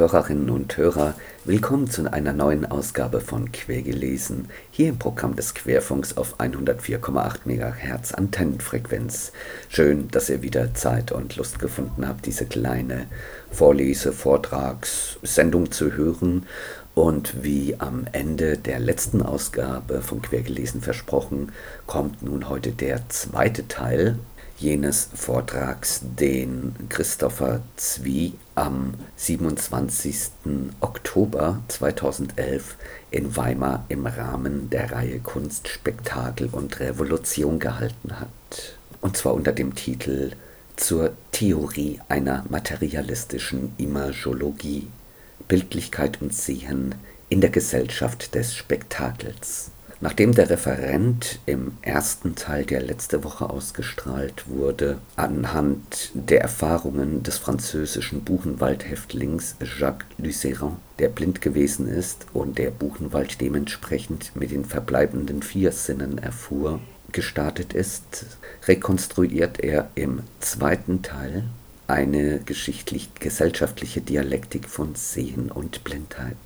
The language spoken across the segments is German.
Hörerinnen und Hörer, willkommen zu einer neuen Ausgabe von Quergelesen, hier im Programm des Querfunks auf 104,8 MHz Antennenfrequenz. Schön, dass ihr wieder Zeit und Lust gefunden habt, diese kleine Vorlese-, Vortrags-, Sendung zu hören. Und wie am Ende der letzten Ausgabe von Quergelesen versprochen, kommt nun heute der zweite Teil jenes Vortrags, den Christopher Zwie am 27. Oktober 2011 in Weimar im Rahmen der Reihe Kunst, Spektakel und Revolution gehalten hat. Und zwar unter dem Titel Zur Theorie einer materialistischen Imagologie, Bildlichkeit und Sehen in der Gesellschaft des Spektakels. Nachdem der Referent im ersten Teil, der letzte Woche ausgestrahlt wurde, anhand der Erfahrungen des französischen Buchenwald-Häftlings Jacques Lucéran, der blind gewesen ist und der Buchenwald dementsprechend mit den verbleibenden vier Sinnen erfuhr, gestartet ist, rekonstruiert er im zweiten Teil eine geschichtlich-gesellschaftliche Dialektik von Sehen und Blindheit.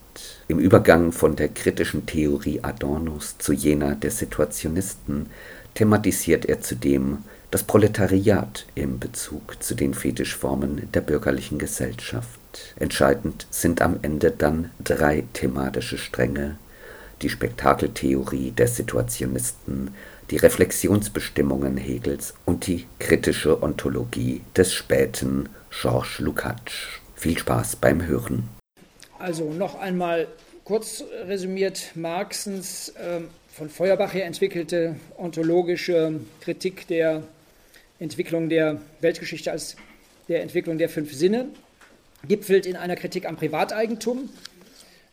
Im Übergang von der kritischen Theorie Adornos zu jener der Situationisten thematisiert er zudem das Proletariat im Bezug zu den Fetischformen der bürgerlichen Gesellschaft. Entscheidend sind am Ende dann drei thematische Stränge, die Spektakeltheorie der Situationisten, die Reflexionsbestimmungen Hegels und die kritische Ontologie des späten Georges Lukács. Viel Spaß beim Hören. Also noch einmal kurz resümiert, Marxens äh, von Feuerbach her entwickelte ontologische Kritik der Entwicklung der Weltgeschichte als der Entwicklung der fünf Sinne gipfelt in einer Kritik am Privateigentum.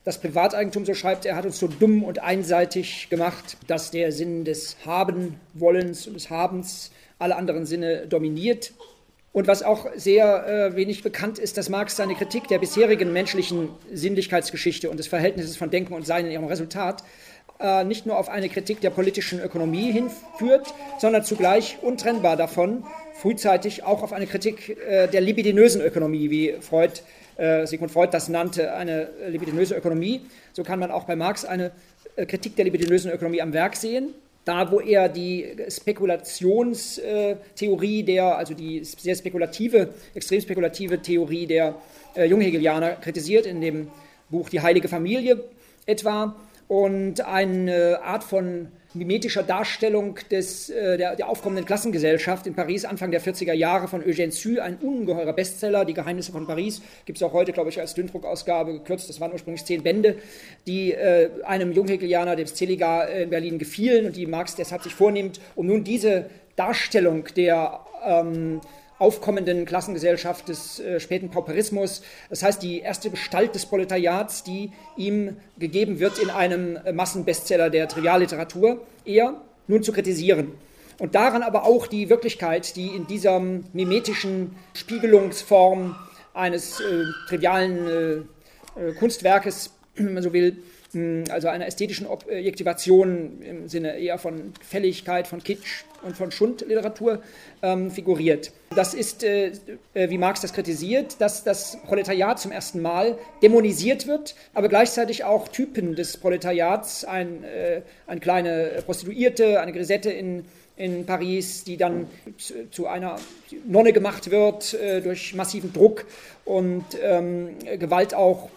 Das Privateigentum, so schreibt er, hat uns so dumm und einseitig gemacht, dass der Sinn des Haben-Wollens und des Habens alle anderen Sinne dominiert. Und was auch sehr äh, wenig bekannt ist, dass Marx seine Kritik der bisherigen menschlichen Sinnlichkeitsgeschichte und des Verhältnisses von Denken und Sein in ihrem Resultat äh, nicht nur auf eine Kritik der politischen Ökonomie hinführt, sondern zugleich untrennbar davon frühzeitig auch auf eine Kritik äh, der libidinösen Ökonomie, wie Freud, äh, Sigmund Freud das nannte, eine libidinöse Ökonomie. So kann man auch bei Marx eine äh, Kritik der libidinösen Ökonomie am Werk sehen da wo er die Spekulationstheorie der, also die sehr spekulative, extrem spekulative Theorie der äh, Junghegelianer kritisiert, in dem Buch Die heilige Familie etwa, und eine Art von mimetischer Darstellung des, äh, der, der, aufkommenden Klassengesellschaft in Paris Anfang der 40er Jahre von Eugène Sue, ein ungeheurer Bestseller, Die Geheimnisse von Paris, gibt es auch heute, glaube ich, als Dünndruckausgabe gekürzt, das waren ursprünglich zehn Bände, die äh, einem Junghegelianer, dem Celiga in Berlin gefielen und die Marx deshalb sich vornimmt, um nun diese Darstellung der ähm, aufkommenden Klassengesellschaft des äh, späten Pauperismus. Das heißt, die erste Gestalt des Proletariats, die ihm gegeben wird in einem äh, Massenbestseller der Trivialliteratur, eher nun zu kritisieren. Und daran aber auch die Wirklichkeit, die in dieser mimetischen Spiegelungsform eines äh, trivialen äh, äh Kunstwerkes, wenn man so will, also einer ästhetischen Objektivation im Sinne eher von Fälligkeit, von Kitsch und von Schundliteratur ähm, figuriert. Das ist, äh, äh, wie Marx das kritisiert, dass das Proletariat zum ersten Mal dämonisiert wird, aber gleichzeitig auch Typen des Proletariats, ein, äh, eine kleine Prostituierte, eine Grisette in, in Paris, die dann zu, zu einer Nonne gemacht wird äh, durch massiven Druck und ähm, Gewalt auch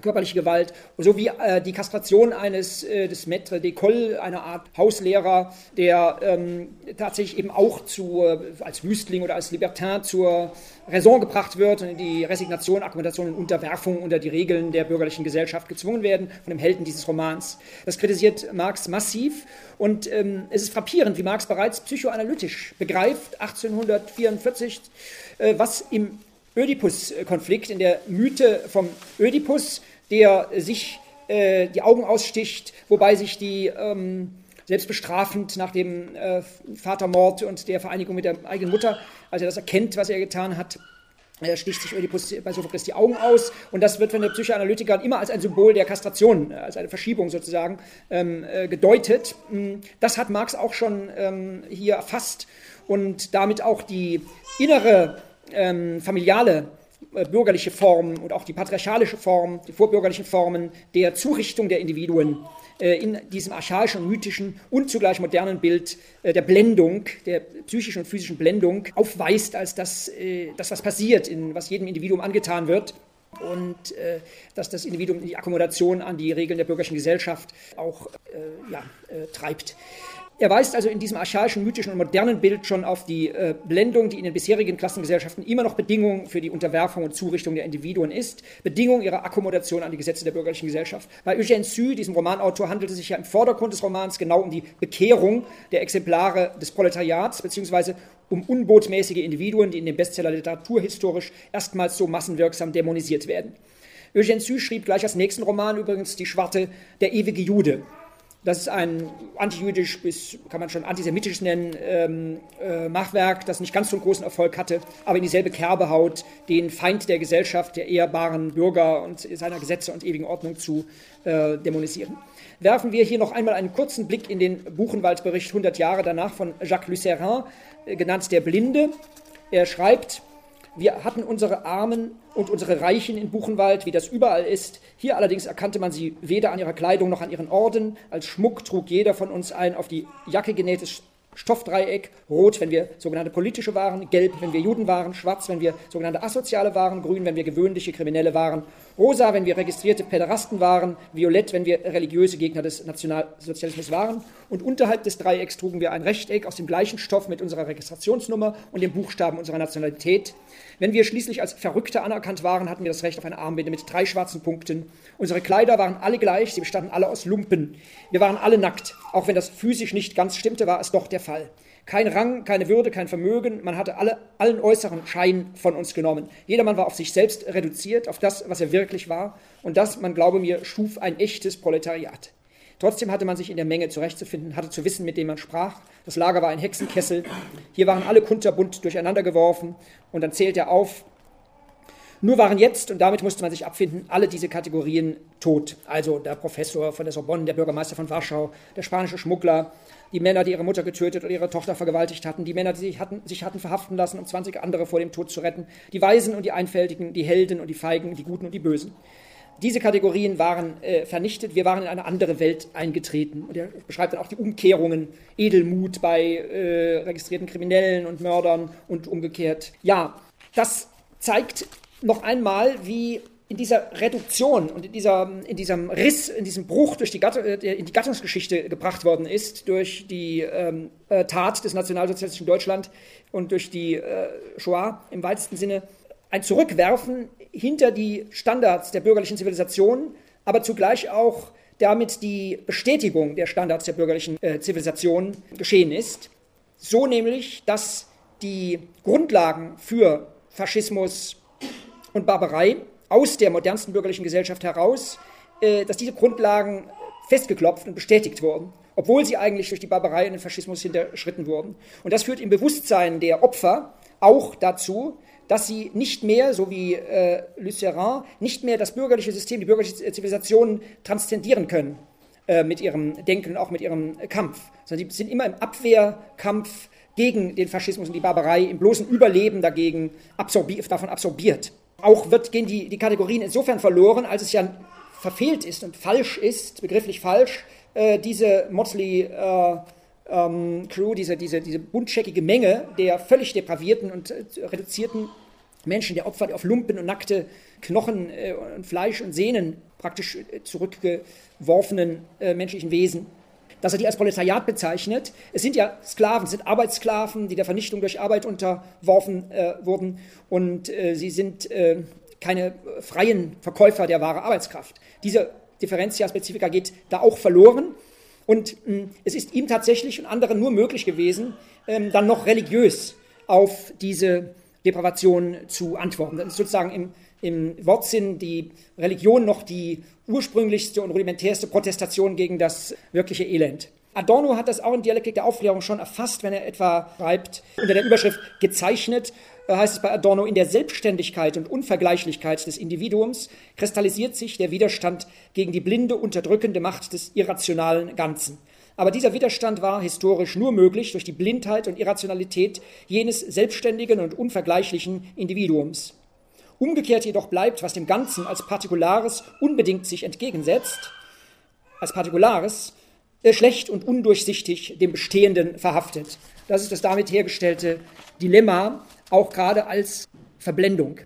körperliche Gewalt, sowie äh, die Kastration eines äh, des Maître d'école, einer Art Hauslehrer, der ähm, tatsächlich eben auch zu, äh, als Wüstling oder als Libertin zur Raison gebracht wird und in die Resignation, Akkommodation und Unterwerfung unter die Regeln der bürgerlichen Gesellschaft gezwungen werden von dem Helden dieses Romans. Das kritisiert Marx massiv und ähm, es ist frappierend, wie Marx bereits psychoanalytisch begreift, 1844, äh, was im Ödipus-Konflikt, in der Mythe vom Ödipus, der sich äh, die Augen aussticht, wobei sich die ähm, selbst bestrafend nach dem äh, Vatermord und der Vereinigung mit der eigenen Mutter, als er das erkennt, was er getan hat, er sticht sich Ödipus bei Sophokles die Augen aus und das wird von den Psychoanalytikern immer als ein Symbol der Kastration, äh, als eine Verschiebung sozusagen ähm, äh, gedeutet. Hm, das hat Marx auch schon ähm, hier erfasst und damit auch die innere ähm, familiale äh, bürgerliche Form und auch die patriarchalische Form, die vorbürgerlichen Formen der Zurichtung der Individuen äh, in diesem archaischen, mythischen und zugleich modernen Bild äh, der Blendung, der psychischen und physischen Blendung aufweist als das, das was passiert, in, was jedem Individuum angetan wird und äh, dass das Individuum die Akkommodation an die Regeln der bürgerlichen Gesellschaft auch äh, ja, äh, treibt. Er weist also in diesem archaischen, mythischen und modernen Bild schon auf die äh, Blendung, die in den bisherigen Klassengesellschaften immer noch Bedingung für die Unterwerfung und Zurichtung der Individuen ist, Bedingung ihrer Akkommodation an die Gesetze der bürgerlichen Gesellschaft. Bei Eugène Sue, diesem Romanautor, handelt es sich ja im Vordergrund des Romans genau um die Bekehrung der Exemplare des Proletariats, beziehungsweise um unbotmäßige Individuen, die in dem Bestseller literaturhistorisch erstmals so massenwirksam dämonisiert werden. Eugène Sue schrieb gleich als nächsten Roman übrigens Die Schwarte, der ewige Jude, das ist ein antijüdisch bis, kann man schon antisemitisch nennen, ähm, äh, Machwerk, das nicht ganz so einen großen Erfolg hatte, aber in dieselbe Kerbe haut, den Feind der Gesellschaft, der ehrbaren Bürger und seiner Gesetze und ewigen Ordnung zu äh, dämonisieren. Werfen wir hier noch einmal einen kurzen Blick in den Buchenwald-Bericht 100 Jahre danach von Jacques Lucérin, äh, genannt Der Blinde. Er schreibt, wir hatten unsere Armen und unsere Reichen in Buchenwald, wie das überall ist. Hier allerdings erkannte man sie weder an ihrer Kleidung noch an ihren Orden. Als Schmuck trug jeder von uns ein auf die Jacke genähtes Stoffdreieck, rot, wenn wir sogenannte politische waren, gelb, wenn wir Juden waren, schwarz, wenn wir sogenannte Asoziale waren, grün, wenn wir gewöhnliche Kriminelle waren, rosa, wenn wir registrierte Päderasten waren, violett, wenn wir religiöse Gegner des Nationalsozialismus waren. Und unterhalb des Dreiecks trugen wir ein Rechteck aus dem gleichen Stoff mit unserer Registrationsnummer und den Buchstaben unserer Nationalität. Wenn wir schließlich als Verrückte anerkannt waren, hatten wir das Recht auf eine Armbinde mit drei schwarzen Punkten. Unsere Kleider waren alle gleich, sie bestanden alle aus Lumpen. Wir waren alle nackt. Auch wenn das physisch nicht ganz stimmte, war es doch der Fall. Kein Rang, keine Würde, kein Vermögen, man hatte alle, allen äußeren Schein von uns genommen. Jedermann war auf sich selbst reduziert, auf das, was er wirklich war. Und das, man glaube mir, schuf ein echtes Proletariat. Trotzdem hatte man sich in der Menge zurechtzufinden, hatte zu wissen, mit dem man sprach. Das Lager war ein Hexenkessel. Hier waren alle kunterbunt durcheinander geworfen. Und dann zählt er auf, nur waren jetzt, und damit musste man sich abfinden, alle diese Kategorien tot. Also der Professor von der Sorbonne, der Bürgermeister von Warschau, der spanische Schmuggler, die Männer, die ihre Mutter getötet oder ihre Tochter vergewaltigt hatten, die Männer, die sich hatten, sich hatten verhaften lassen, um 20 andere vor dem Tod zu retten, die Weisen und die Einfältigen, die Helden und die Feigen, die Guten und die Bösen. Diese Kategorien waren äh, vernichtet, wir waren in eine andere Welt eingetreten. Und er beschreibt dann auch die Umkehrungen, Edelmut bei äh, registrierten Kriminellen und Mördern und umgekehrt. Ja, das zeigt noch einmal, wie in dieser Reduktion und in, dieser, in diesem Riss, in diesem Bruch durch die Gattung, äh, in die Gattungsgeschichte gebracht worden ist, durch die ähm, äh, Tat des nationalsozialistischen Deutschland und durch die äh, Shoah im weitesten Sinne, ein Zurückwerfen hinter die Standards der bürgerlichen Zivilisation, aber zugleich auch damit die Bestätigung der Standards der bürgerlichen äh, Zivilisation geschehen ist. So nämlich, dass die Grundlagen für Faschismus, und Barbarei aus der modernsten bürgerlichen Gesellschaft heraus, äh, dass diese Grundlagen festgeklopft und bestätigt wurden, obwohl sie eigentlich durch die Barbarei und den Faschismus hinterschritten wurden. Und das führt im Bewusstsein der Opfer auch dazu, dass sie nicht mehr, so wie äh, Lucérin, nicht mehr das bürgerliche System, die bürgerliche Zivilisation transzendieren können äh, mit ihrem Denken und auch mit ihrem Kampf, sondern sie sind immer im Abwehrkampf gegen den Faschismus und die Barbarei, im bloßen Überleben dagegen absorbi davon absorbiert. Auch wird, gehen die, die Kategorien insofern verloren, als es ja verfehlt ist und falsch ist, begrifflich falsch, äh, diese Motley äh, ähm, Crew, diese, diese, diese buntscheckige Menge der völlig depravierten und äh, reduzierten Menschen, der Opfer, die auf Lumpen und nackte Knochen äh, und Fleisch und Sehnen praktisch äh, zurückgeworfenen äh, menschlichen Wesen dass er die als Proletariat bezeichnet. Es sind ja Sklaven, es sind Arbeitssklaven, die der Vernichtung durch Arbeit unterworfen äh, wurden und äh, sie sind äh, keine freien Verkäufer der wahre Arbeitskraft. Diese Differentia Specifica geht da auch verloren und mh, es ist ihm tatsächlich und anderen nur möglich gewesen, ähm, dann noch religiös auf diese Depravation zu antworten. Das ist sozusagen im, im Wortsinn die Religion noch die ursprünglichste und rudimentärste Protestation gegen das wirkliche Elend. Adorno hat das auch in Dialektik der Aufklärung schon erfasst, wenn er etwa schreibt, unter der Überschrift gezeichnet, äh, heißt es bei Adorno, in der Selbstständigkeit und Unvergleichlichkeit des Individuums kristallisiert sich der Widerstand gegen die blinde, unterdrückende Macht des irrationalen Ganzen. Aber dieser Widerstand war historisch nur möglich durch die Blindheit und Irrationalität jenes selbstständigen und unvergleichlichen Individuums. Umgekehrt jedoch bleibt, was dem Ganzen als Partikulares unbedingt sich entgegensetzt, als Partikulares äh, schlecht und undurchsichtig dem Bestehenden verhaftet. Das ist das damit hergestellte Dilemma, auch gerade als Verblendung.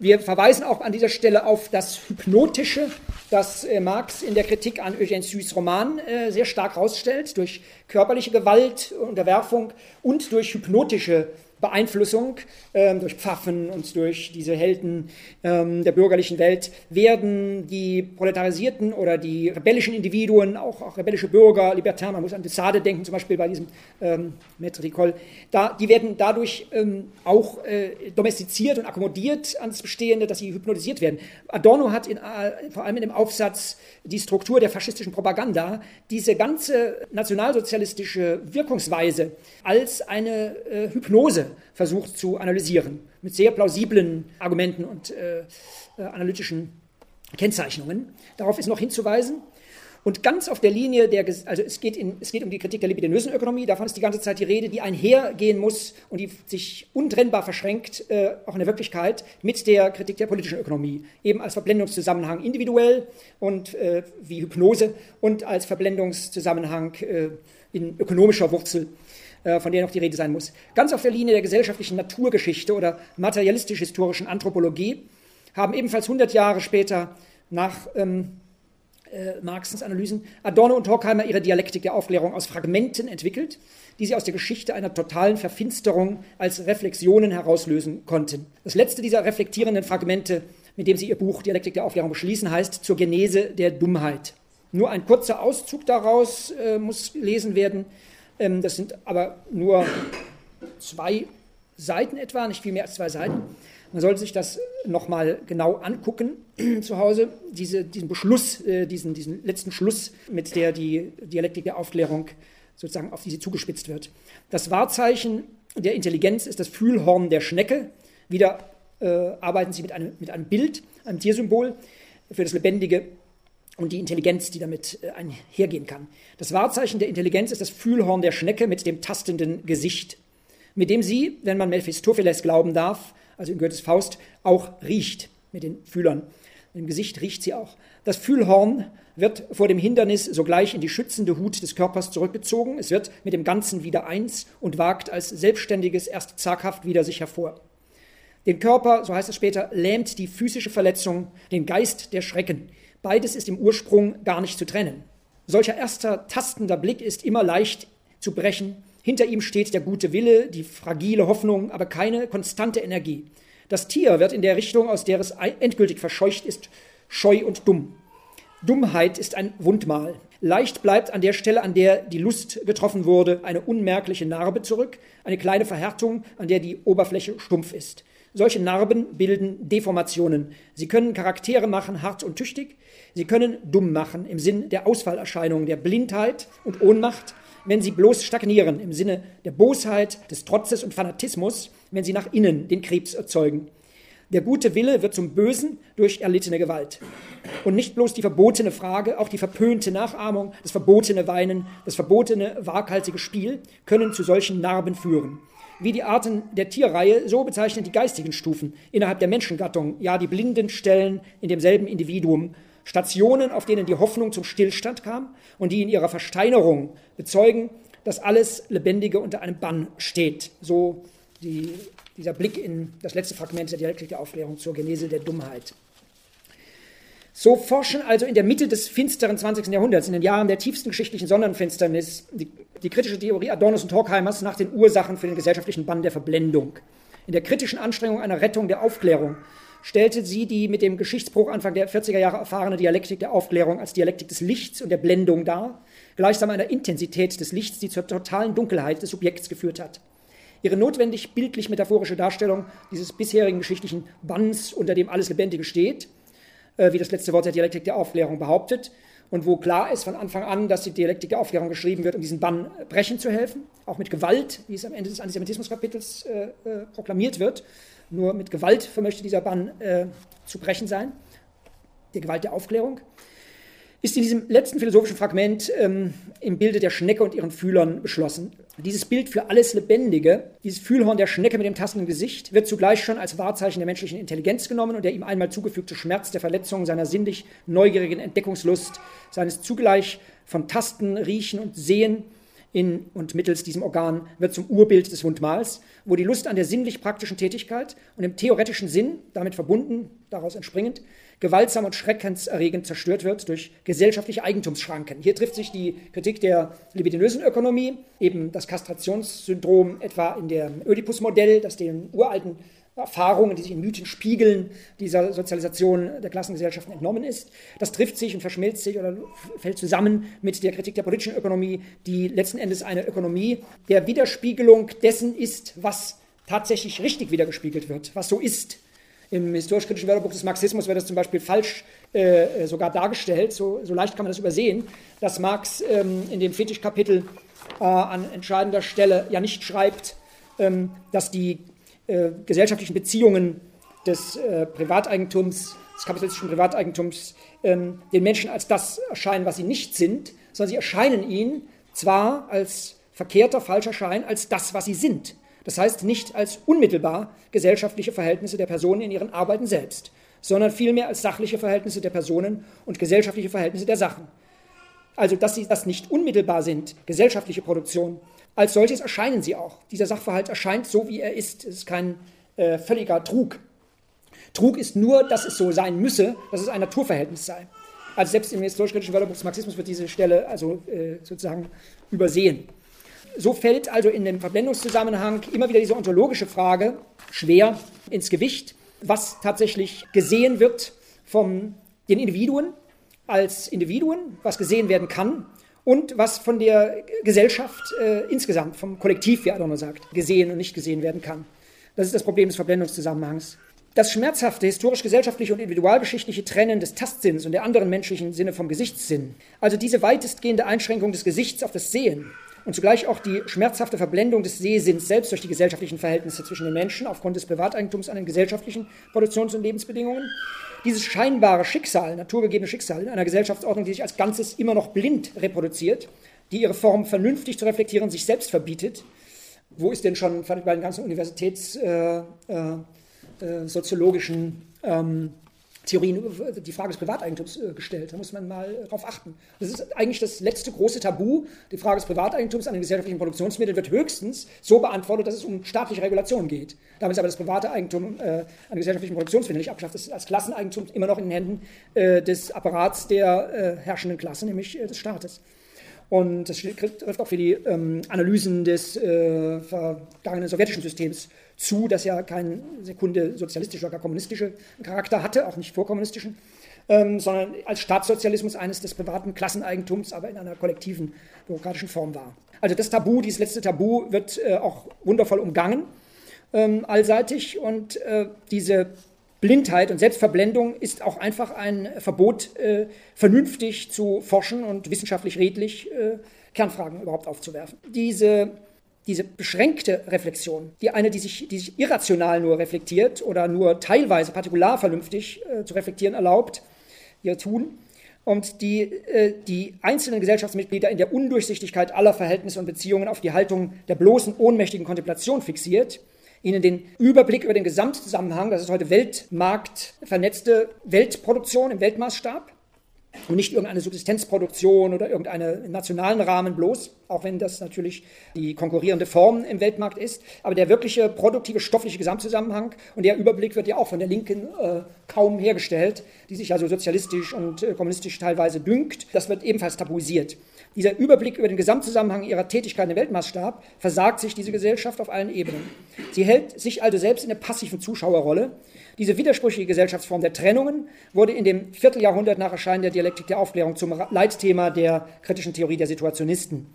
Wir verweisen auch an dieser Stelle auf das Hypnotische, das äh, Marx in der Kritik an Eugène Suys Roman äh, sehr stark herausstellt, durch körperliche Gewalt, Unterwerfung und durch hypnotische Beeinflussung ähm, durch Pfaffen und durch diese Helden ähm, der bürgerlichen Welt werden die proletarisierten oder die rebellischen Individuen, auch, auch rebellische Bürger, Libertin, man muss an de denken, zum Beispiel bei diesem ähm, Maître d'École, da, die werden dadurch ähm, auch äh, domestiziert und akkommodiert ans Bestehende, dass sie hypnotisiert werden. Adorno hat in, äh, vor allem in dem Aufsatz die Struktur der faschistischen Propaganda diese ganze nationalsozialistische Wirkungsweise als eine äh, Hypnose versucht zu analysieren, mit sehr plausiblen Argumenten und äh, äh, analytischen Kennzeichnungen. Darauf ist noch hinzuweisen. Und ganz auf der Linie der, also es geht, in, es geht um die Kritik der libidinösen Ökonomie, davon ist die ganze Zeit die Rede, die einhergehen muss und die sich untrennbar verschränkt, äh, auch in der Wirklichkeit, mit der Kritik der politischen Ökonomie. Eben als Verblendungszusammenhang individuell und äh, wie Hypnose und als Verblendungszusammenhang äh, in ökonomischer Wurzel von der noch die Rede sein muss. Ganz auf der Linie der gesellschaftlichen Naturgeschichte oder materialistisch-historischen Anthropologie haben ebenfalls 100 Jahre später nach ähm, äh, Marxens Analysen Adorno und Horkheimer ihre Dialektik der Aufklärung aus Fragmenten entwickelt, die sie aus der Geschichte einer totalen Verfinsterung als Reflexionen herauslösen konnten. Das letzte dieser reflektierenden Fragmente, mit dem sie ihr Buch Dialektik der Aufklärung beschließen, heißt Zur Genese der Dummheit. Nur ein kurzer Auszug daraus äh, muss gelesen werden. Ähm, das sind aber nur zwei Seiten etwa, nicht viel mehr als zwei Seiten. Man sollte sich das nochmal genau angucken zu Hause, diese, diesen Beschluss, äh, diesen, diesen letzten Schluss, mit der die Dialektik der Aufklärung sozusagen auf die sie zugespitzt wird. Das Wahrzeichen der Intelligenz ist das Fühlhorn der Schnecke. Wieder äh, arbeiten sie mit einem, mit einem Bild, einem Tiersymbol für das Lebendige und die Intelligenz, die damit äh, einhergehen kann. Das Wahrzeichen der Intelligenz ist das Fühlhorn der Schnecke mit dem tastenden Gesicht, mit dem sie, wenn man Mephistopheles glauben darf, also in Goethes Faust, auch riecht mit den Fühlern. Dem Gesicht riecht sie auch. Das Fühlhorn wird vor dem Hindernis sogleich in die schützende Hut des Körpers zurückgezogen. Es wird mit dem Ganzen wieder eins und wagt als Selbstständiges erst zaghaft wieder sich hervor. Den Körper, so heißt es später, lähmt die physische Verletzung, den Geist der Schrecken. Beides ist im Ursprung gar nicht zu trennen. Solcher erster tastender Blick ist immer leicht zu brechen. Hinter ihm steht der gute Wille, die fragile Hoffnung, aber keine konstante Energie. Das Tier wird in der Richtung, aus der es endgültig verscheucht ist, scheu und dumm. Dummheit ist ein Wundmal. Leicht bleibt an der Stelle, an der die Lust getroffen wurde, eine unmerkliche Narbe zurück, eine kleine Verhärtung, an der die Oberfläche stumpf ist. Solche Narben bilden Deformationen. Sie können Charaktere machen, hart und tüchtig. Sie können dumm machen im Sinn der Ausfallerscheinungen, der Blindheit und Ohnmacht, wenn sie bloß stagnieren, im Sinne der Bosheit, des Trotzes und Fanatismus, wenn sie nach innen den Krebs erzeugen. Der gute Wille wird zum Bösen durch erlittene Gewalt. Und nicht bloß die verbotene Frage, auch die verpönte Nachahmung, das verbotene Weinen, das verbotene waghalsige Spiel können zu solchen Narben führen wie die Arten der Tierreihe, so bezeichnen die geistigen Stufen innerhalb der Menschengattung, ja die blinden Stellen in demselben Individuum, Stationen, auf denen die Hoffnung zum Stillstand kam und die in ihrer Versteinerung bezeugen, dass alles Lebendige unter einem Bann steht. So die, dieser Blick in das letzte Fragment der Dialektik der Aufklärung zur Genese der Dummheit. So forschen also in der Mitte des finsteren 20. Jahrhunderts, in den Jahren der tiefsten geschichtlichen Sonnenfinsternis, die, die kritische Theorie Adornos und Horkheimers nach den Ursachen für den gesellschaftlichen Bann der Verblendung. In der kritischen Anstrengung einer Rettung der Aufklärung stellte sie die mit dem Geschichtsbruch Anfang der 40er Jahre erfahrene Dialektik der Aufklärung als Dialektik des Lichts und der Blendung dar, gleichsam einer Intensität des Lichts, die zur totalen Dunkelheit des Subjekts geführt hat. ihre notwendig bildlich-metaphorische Darstellung dieses bisherigen geschichtlichen Banns, unter dem alles Lebendige steht, wie das letzte Wort der Dialektik der Aufklärung behauptet, und wo klar ist von Anfang an, dass die Dialektik der Aufklärung geschrieben wird, um diesen Bann brechen zu helfen, auch mit Gewalt, wie es am Ende des Antisemitismuskapitels äh, äh, proklamiert wird. Nur mit Gewalt vermöchte dieser Bann äh, zu brechen sein, der Gewalt der Aufklärung ist in diesem letzten philosophischen Fragment ähm, im Bilde der Schnecke und ihren Fühlern beschlossen. Dieses Bild für alles Lebendige, dieses Fühlhorn der Schnecke mit dem tastenden Gesicht, wird zugleich schon als Wahrzeichen der menschlichen Intelligenz genommen und der ihm einmal zugefügte Schmerz der Verletzung seiner sinnlich neugierigen Entdeckungslust, seines zugleich von Tasten, Riechen und Sehen in und mittels diesem Organ wird zum Urbild des Wundmals, wo die Lust an der sinnlich praktischen Tätigkeit und im theoretischen Sinn, damit verbunden, daraus entspringend, gewaltsam und schreckenserregend zerstört wird durch gesellschaftliche Eigentumsschranken. Hier trifft sich die Kritik der libidinösen Ökonomie, eben das Kastrationssyndrom etwa in dem Oedipus-Modell, das den uralten Erfahrungen, die sich in Mythen spiegeln, dieser Sozialisation der Klassengesellschaften entnommen ist. Das trifft sich und verschmilzt sich oder fällt zusammen mit der Kritik der politischen Ökonomie, die letzten Endes eine Ökonomie der Widerspiegelung dessen ist, was tatsächlich richtig wiedergespiegelt wird, was so ist. Im historisch-kritischen Wörterbuch des Marxismus wird das zum Beispiel falsch äh, sogar dargestellt, so, so, leicht kann man das übersehen, dass Marx ähm, in dem Fetischkapitel äh, an entscheidender Stelle ja nicht schreibt, ähm, dass die äh, gesellschaftlichen Beziehungen des äh, Privateigentums, des kapitalistischen Privateigentums, ähm, den Menschen als das erscheinen, was sie nicht sind, sondern sie erscheinen ihnen zwar als verkehrter, falscher Schein, als das, was sie sind. Das heißt nicht als unmittelbar gesellschaftliche Verhältnisse der Personen in ihren Arbeiten selbst, sondern vielmehr als sachliche Verhältnisse der Personen und gesellschaftliche Verhältnisse der Sachen. Also, dass sie das nicht unmittelbar sind, gesellschaftliche Produktion, als solches erscheinen sie auch. Dieser Sachverhalt erscheint so, wie er ist. Es ist kein äh, völliger Trug. Trug ist nur, dass es so sein müsse, dass es ein Naturverhältnis sei. Also selbst im historisch-kritischen Wörterbuch des Marxismus wird diese Stelle also äh, sozusagen übersehen so fällt also in dem Verblendungszusammenhang immer wieder diese ontologische Frage schwer ins Gewicht, was tatsächlich gesehen wird von den Individuen als Individuen, was gesehen werden kann und was von der Gesellschaft äh, insgesamt, vom Kollektiv, wie Adorno sagt, gesehen und nicht gesehen werden kann. Das ist das Problem des Verblendungszusammenhangs. Das schmerzhafte historisch-gesellschaftliche und individualgeschichtliche Trennen des Tastsinns und der anderen menschlichen Sinne vom Gesichtssinn, also diese weitestgehende Einschränkung des Gesichts auf das Sehen, und zugleich auch die schmerzhafte Verblendung des Sehsinns selbst durch die gesellschaftlichen Verhältnisse zwischen den Menschen aufgrund des Privateigentums an den gesellschaftlichen Produktions- und Lebensbedingungen. Dieses scheinbare Schicksal, naturgegebene Schicksal in einer Gesellschaftsordnung, die sich als Ganzes immer noch blind reproduziert, die ihre Form vernünftig zu reflektieren sich selbst verbietet. Wo ist denn schon bei den ganzen universitätssoziologischen äh, äh, ähm, Theorien die Frage des Privateigentums äh, gestellt. Da muss man mal darauf achten. Das ist eigentlich das letzte große Tabu. Die Frage des Privateigentums an den gesellschaftlichen Produktionsmitteln wird höchstens so beantwortet, dass es um staatliche Regulation geht. Damit ist aber das private Eigentum äh, an den gesellschaftlichen Produktionsmitteln nicht abgeschafft. Das ist als Klasseneigentum immer noch in den Händen äh, des Apparats der äh, herrschenden Klasse, nämlich äh, des Staates. Und das trifft auch für die ähm, Analysen des äh, vergangenen sowjetischen Systems zu, das ja keinen Sekunde sozialistischer oder kommunistischer Charakter hatte, auch nicht vorkommunistischen, ähm, sondern als Staatssozialismus eines des privaten Klasseneigentums, aber in einer kollektiven bürokratischen Form war. Also das Tabu, dieses letzte Tabu wird äh, auch wundervoll umgangen, ähm, allseitig und äh, diese Blindheit und Selbstverblendung ist auch einfach ein Verbot, äh, vernünftig zu forschen und wissenschaftlich redlich äh, Kernfragen überhaupt aufzuwerfen. Diese diese beschränkte Reflexion, die eine, die sich, die sich irrational nur reflektiert oder nur teilweise partikular vernünftig äh, zu reflektieren erlaubt, ihr Tun, und die äh, die einzelnen Gesellschaftsmitglieder in der Undurchsichtigkeit aller Verhältnisse und Beziehungen auf die Haltung der bloßen ohnmächtigen Kontemplation fixiert, ihnen den Überblick über den Gesamtzusammenhang, das ist heute Weltmarkt, vernetzte Weltproduktion im Weltmaßstab, und nicht irgendeine Subsistenzproduktion oder irgendeinen nationalen Rahmen bloß, auch wenn das natürlich die konkurrierende Form im Weltmarkt ist. Aber der wirkliche produktive, stoffliche Gesamtzusammenhang und der Überblick wird ja auch von der Linken äh, kaum hergestellt, die sich also sozialistisch und äh, kommunistisch teilweise dünkt. Das wird ebenfalls tabuisiert. Dieser Überblick über den Gesamtzusammenhang ihrer Tätigkeit im Weltmaßstab versagt sich diese Gesellschaft auf allen Ebenen. Sie hält sich also selbst in der passiven Zuschauerrolle diese widersprüchliche Gesellschaftsform der Trennungen wurde in dem Vierteljahrhundert nach Erscheinen der Dialektik der Aufklärung zum Leitthema der kritischen Theorie der Situationisten.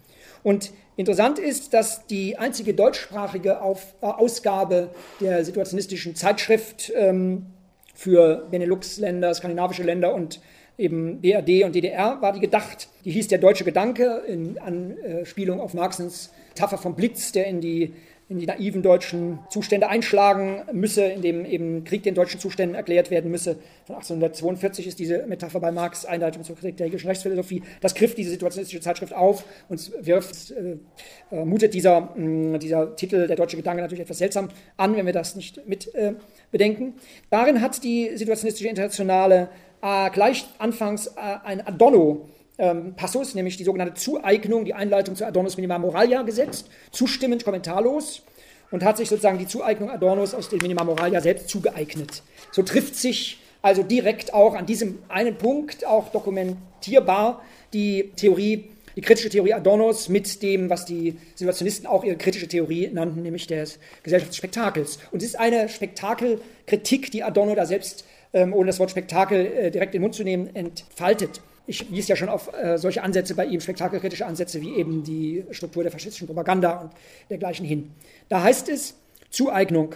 Und interessant ist, dass die einzige deutschsprachige Auf, äh, Ausgabe der situationistischen Zeitschrift ähm, für Benelux-Länder, skandinavische Länder und eben BRD und DDR war die gedacht. Die hieß Der deutsche Gedanke in Anspielung auf Marxens Taffer vom Blitz, der in die in die naiven deutschen Zustände einschlagen müsse, in dem eben Krieg den deutschen Zuständen erklärt werden müsse. Von 1842 ist diese Metapher bei Marx Einleitung zur Kritik der hegelischen Rechtsphilosophie. Das griff diese situationistische Zeitschrift auf und wirft, äh, äh, mutet dieser, mh, mm, dieser Titel, der deutsche Gedanke, natürlich etwas seltsam an, wenn wir das nicht mit äh, bedenken. Darin hat die situationistische Internationale äh, gleich anfangs äh, ein Adorno ähm, Passus, nämlich die sogenannte Zueignung, die Einleitung zu Adornos Minima Moralia gesetzt, zustimmend, kommentarlos und hat sich sozusagen die Zueignung Adornos aus dem Minima Moralia selbst zugeeignet. So trifft sich also direkt auch an diesem einen Punkt auch dokumentierbar die Theorie, die kritische Theorie Adornos mit dem, was die Situationisten auch ihre kritische Theorie nannten, nämlich des Gesellschaftsspektakels. Und es ist eine Spektakelkritik, die Adorno da selbst, ähm, ohne das Wort Spektakel äh, direkt in den Mund zu nehmen, entfaltet. Ich wies ja schon auf äh, solche Ansätze bei ihm, spektakelkritische Ansätze wie eben die Struktur der faschistischen Propaganda und dergleichen hin. Da heißt es Zueignung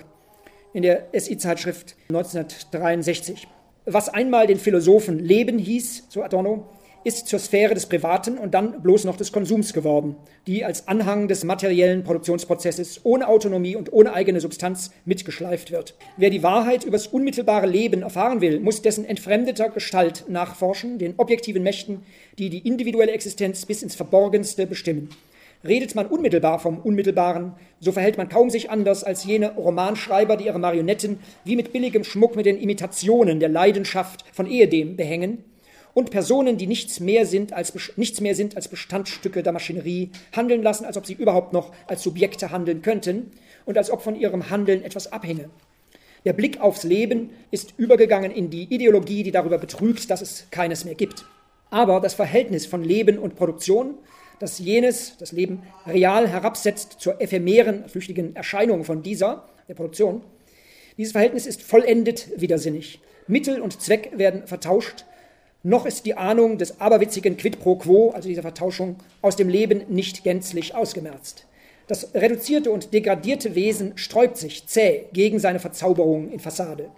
in der SI-Zeitschrift 1963. Was einmal den Philosophen Leben hieß, so Adorno, ist zur Sphäre des Privaten und dann bloß noch des Konsums geworden, die als Anhang des materiellen Produktionsprozesses ohne Autonomie und ohne eigene Substanz mitgeschleift wird. Wer die Wahrheit übers unmittelbare Leben erfahren will, muss dessen entfremdeter Gestalt nachforschen, den objektiven Mächten, die die individuelle Existenz bis ins Verborgenste bestimmen. Redet man unmittelbar vom Unmittelbaren, so verhält man kaum sich anders als jene Romanschreiber, die ihre Marionetten wie mit billigem Schmuck mit den Imitationen der Leidenschaft von ehedem behängen, und Personen, die nichts mehr sind als, nichts mehr sind als Bestandstücke der Maschinerie, handeln lassen, als ob sie überhaupt noch als Subjekte handeln könnten und als ob von ihrem Handeln etwas abhinge. Der Blick aufs Leben ist übergegangen in die Ideologie, die darüber betrügt, dass es keines mehr gibt. Aber das Verhältnis von Leben und Produktion, das jenes, das Leben, real herabsetzt zur ephemeren, flüchtigen Erscheinung von dieser, der Produktion, dieses Verhältnis ist vollendet widersinnig. Mittel und Zweck werden vertauscht, noch ist die Ahnung des aberwitzigen Quid pro quo, also dieser Vertauschung, aus dem Leben nicht gänzlich ausgemerzt. Das reduzierte und degradierte Wesen sträubt sich zäh gegen seine Verzauberung in Fassade.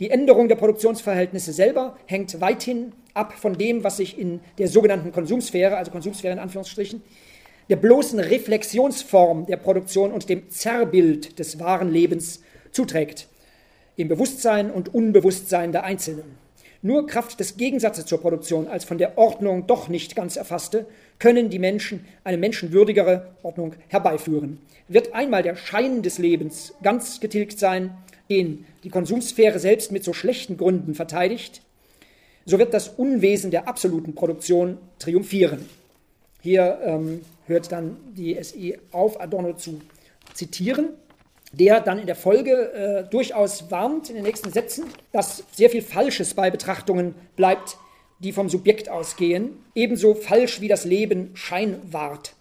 Die Änderung der Produktionsverhältnisse selber hängt weithin ab von dem, was sich in der sogenannten Konsumsphäre, also Konsumsphäre in Anführungsstrichen, der bloßen Reflexionsform der Produktion und dem Zerrbild des wahren Lebens zuträgt, im Bewusstsein und Unbewusstsein der Einzelnen. Nur Kraft des Gegensatzes zur Produktion als von der Ordnung doch nicht ganz erfasste, können die Menschen eine menschenwürdigere Ordnung herbeiführen. Wird einmal der Schein des Lebens ganz getilgt sein, den die Konsumsphäre selbst mit so schlechten Gründen verteidigt, so wird das Unwesen der absoluten Produktion triumphieren. Hier ähm, hört dann die SI auf, Adorno zu zitieren der dann in der Folge äh, durchaus warnt in den nächsten Sätzen, dass sehr viel Falsches bei Betrachtungen bleibt, die vom Subjekt ausgehen, ebenso falsch wie das Leben Schein wahrt.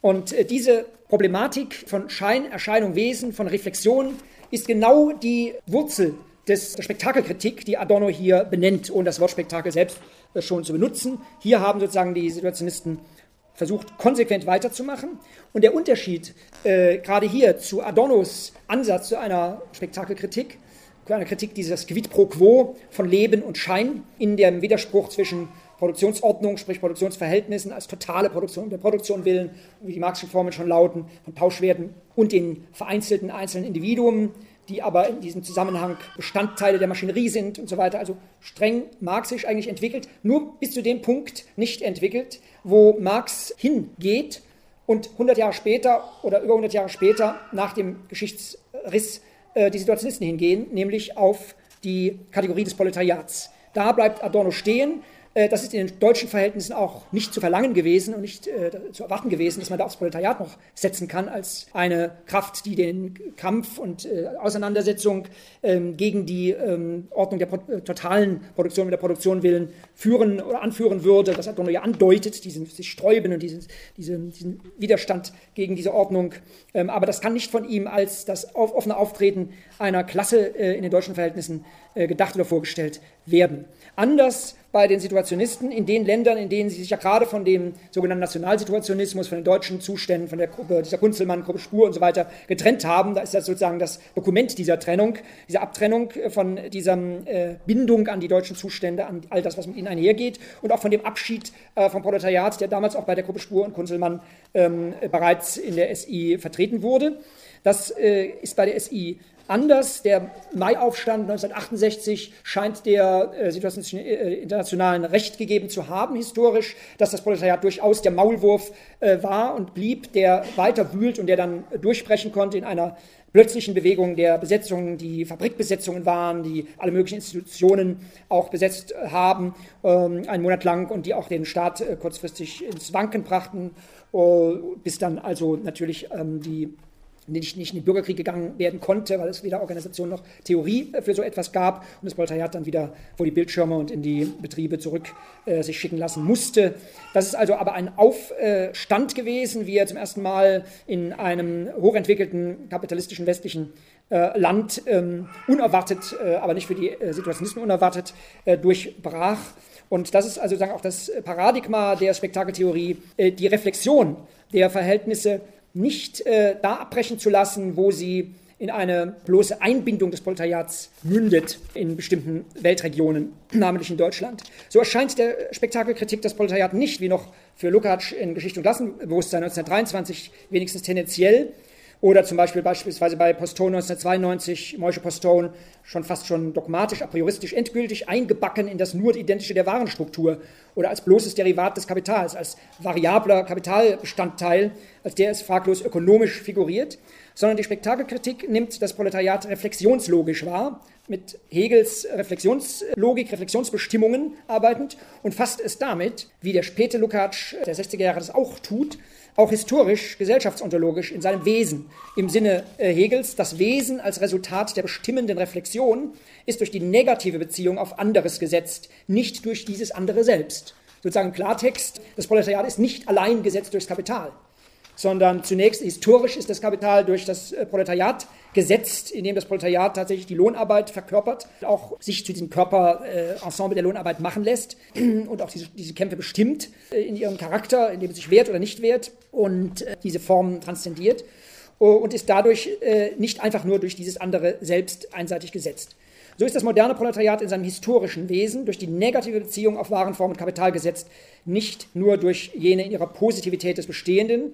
Und äh, diese Problematik von Schein, Erscheinung, Wesen, von Reflexion ist genau die Wurzel des, der Spektakelkritik, die Adorno hier benennt, ohne das Wort Spektakel selbst äh, schon zu benutzen. Hier haben sozusagen die Situationisten versucht konsequent weiterzumachen. Und der Unterschied äh, gerade hier zu Adornos Ansatz zu einer Spektakelkritik, einer Kritik dieses Quid pro quo von Leben und Schein in dem Widerspruch zwischen Produktionsordnung, sprich Produktionsverhältnissen als totale Produktion der Produktion willen, wie die Marxischen Formeln schon lauten, von Pauschwerten und den vereinzelten einzelnen Individuen, die aber in diesem Zusammenhang Bestandteile der Maschinerie sind und so weiter. Also streng marxisch eigentlich entwickelt, nur bis zu dem Punkt nicht entwickelt, wo Marx hingeht und 100 Jahre später oder über 100 Jahre später nach dem Geschichtsriss äh, die Situationisten hingehen, nämlich auf die Kategorie des Proletariats. Da bleibt Adorno stehen, das ist in den deutschen Verhältnissen auch nicht zu verlangen gewesen und nicht äh, zu erwarten gewesen, dass man da aufs Proletariat noch setzen kann als eine Kraft, die den Kampf und äh, Auseinandersetzung ähm, gegen die ähm, Ordnung der Pro äh, totalen Produktion mit der Produktion willen führen oder anführen würde. Das hat Donner ja andeutet, diesen sich sträuben und diesen, diesen, diesen Widerstand gegen diese Ordnung. Ähm, aber das kann nicht von ihm als das auf, offene Auftreten einer Klasse äh, in den deutschen Verhältnissen äh, gedacht oder vorgestellt werden. Anders bei den Situationisten in den Ländern, in denen sie sich ja gerade von dem sogenannten Nationalsituationismus, von den deutschen Zuständen, von der Gruppe, dieser Kunzelmann, Gruppe Spur und so weiter getrennt haben. Da ist das sozusagen das Dokument dieser Trennung, dieser Abtrennung von dieser äh, Bindung an die deutschen Zustände, an all das, was mit ihnen einhergeht und auch von dem Abschied äh, vom Proletariat, der damals auch bei der Gruppe Spur und Kunzelmann ähm, bereits in der SI vertreten wurde. Das äh, ist bei der SI anders. Der Maiaufstand 1968 scheint der äh, Situation äh, internationalen Recht gegeben zu haben, historisch, dass das Proletariat durchaus der Maulwurf äh, war und blieb, der weiter wühlt und der dann durchbrechen konnte in einer plötzlichen Bewegung der Besetzungen, die Fabrikbesetzungen waren, die alle möglichen Institutionen auch besetzt haben, ähm, einen Monat lang und die auch den Staat äh, kurzfristig ins Wanken brachten, äh, bis dann also natürlich ähm, die nicht, nicht in den Bürgerkrieg gegangen werden konnte, weil es weder Organisation noch Theorie für so etwas gab und das Proletariat dann wieder vor die Bildschirme und in die Betriebe zurück äh, sich schicken lassen musste. Das ist also aber ein Aufstand gewesen, wie er zum ersten Mal in einem hochentwickelten kapitalistischen westlichen äh, Land ähm, unerwartet, äh, aber nicht für die äh, Situationisten unerwartet, äh, durchbrach. Und das ist also sagen, auch das Paradigma der Spektakeltheorie, äh, die Reflexion der Verhältnisse nicht äh, da abbrechen zu lassen, wo sie in eine bloße Einbindung des Proletariats mündet in bestimmten Weltregionen, namentlich in Deutschland. So erscheint der Spektakelkritik das Proletariat nicht, wie noch für Lukács in Geschichte und Klassenbewusstsein 1923 wenigstens tendenziell, oder zum Beispiel beispielsweise bei Postone 1992, Moische Postone, schon fast schon dogmatisch, a prioristisch, endgültig eingebacken in das nur identische der Warenstruktur oder als bloßes Derivat des Kapitals, als variabler Kapitalbestandteil, als der es fraglos ökonomisch figuriert, sondern die Spektakelkritik nimmt das Proletariat reflexionslogisch wahr, mit Hegels Reflexionslogik, Reflexionsbestimmungen arbeitend und fasst es damit, wie der späte Lukács der 60er Jahre das auch tut, auch historisch, gesellschaftsontologisch in seinem Wesen. Im Sinne äh, Hegels, das Wesen als Resultat der bestimmenden Reflexion ist durch die negative Beziehung auf anderes gesetzt, nicht durch dieses andere selbst. Sozusagen Klartext, das Proletariat ist nicht allein gesetzt durchs Kapital, sondern zunächst historisch ist das Kapital durch das äh, Proletariat gesetzt, indem das Proletariat tatsächlich die Lohnarbeit verkörpert, auch sich zu diesem Körperensemble der Lohnarbeit machen lässt und auch diese, diese Kämpfe bestimmt äh, in ihrem Charakter, indem es sich wehrt oder nicht wehrt und äh, diese Formen transzendiert und ist dadurch nicht einfach nur durch dieses andere selbst einseitig gesetzt. So ist das moderne Proletariat in seinem historischen Wesen durch die negative Beziehung auf Warenform und Kapital gesetzt, nicht nur durch jene in ihrer Positivität des Bestehenden,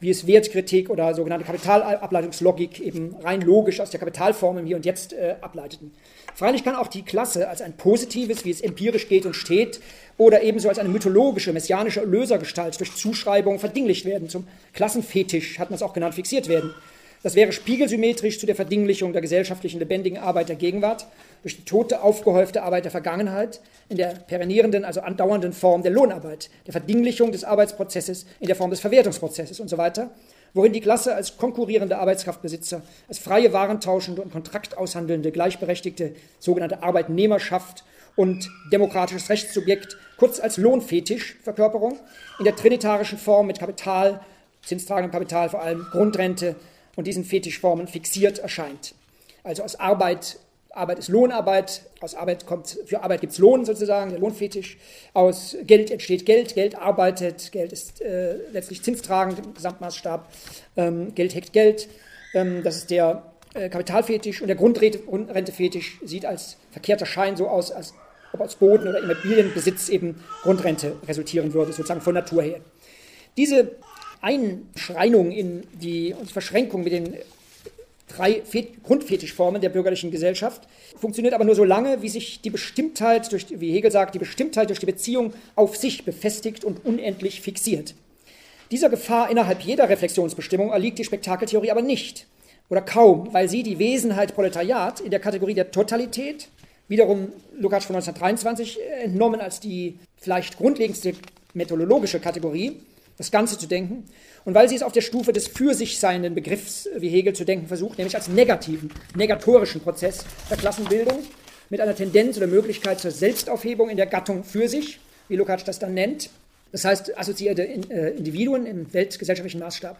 wie es Wertkritik oder sogenannte Kapitalableitungslogik eben rein logisch aus der Kapitalform im Hier und Jetzt äh, ableiteten. Freilich kann auch die Klasse als ein positives, wie es empirisch geht und steht, oder ebenso als eine mythologische, messianische Lösergestalt durch Zuschreibung verdinglicht werden. Zum Klassenfetisch hat man es auch genannt, fixiert werden. Das wäre spiegelsymmetrisch zu der Verdinglichung der gesellschaftlichen lebendigen Arbeit der Gegenwart durch die tote, aufgehäufte Arbeit der Vergangenheit in der perennierenden, also andauernden Form der Lohnarbeit, der Verdinglichung des Arbeitsprozesses in der Form des Verwertungsprozesses und so weiter, worin die Klasse als konkurrierende Arbeitskraftbesitzer, als freie Warentauschende und kontraktaushandelnde, gleichberechtigte sogenannte Arbeitnehmerschaft und demokratisches Rechtssubjekt, kurz als Lohnfetisch-Verkörperung, in der trinitarischen Form mit Kapital, zinstragendem Kapital vor allem, Grundrente, und diesen Fetischformen fixiert erscheint. Also aus Arbeit, Arbeit ist Lohnarbeit, aus Arbeit kommt, für Arbeit gibt es Lohn sozusagen, der Lohnfetisch, aus Geld entsteht Geld, Geld arbeitet, Geld ist äh, letztlich zinstragend im Gesamtmaßstab, ähm, Geld heckt Geld, ähm, das ist der äh, Kapitalfetisch und der Grundrentefetisch sieht als verkehrter Schein so aus, als ob aus Boden- oder Immobilienbesitz eben Grundrente resultieren würde, sozusagen von Natur her. Diese Einschreinung in die Verschränkung mit den drei Grundfetischformen der bürgerlichen Gesellschaft funktioniert aber nur so lange, wie sich die Bestimmtheit, durch, wie Hegel sagt, die Bestimmtheit durch die Beziehung auf sich befestigt und unendlich fixiert. Dieser Gefahr innerhalb jeder Reflexionsbestimmung erliegt die Spektakeltheorie aber nicht oder kaum, weil sie die Wesenheit Proletariat in der Kategorie der Totalität, wiederum Lukács von 1923 entnommen als die vielleicht grundlegendste methodologische Kategorie, das Ganze zu denken. Und weil sie es auf der Stufe des für sich seienden Begriffs, wie Hegel zu denken versucht, nämlich als negativen, negatorischen Prozess der Klassenbildung mit einer Tendenz oder Möglichkeit zur Selbstaufhebung in der Gattung für sich, wie Lukács das dann nennt. Das heißt, assoziierte äh, Individuen im weltgesellschaftlichen Maßstab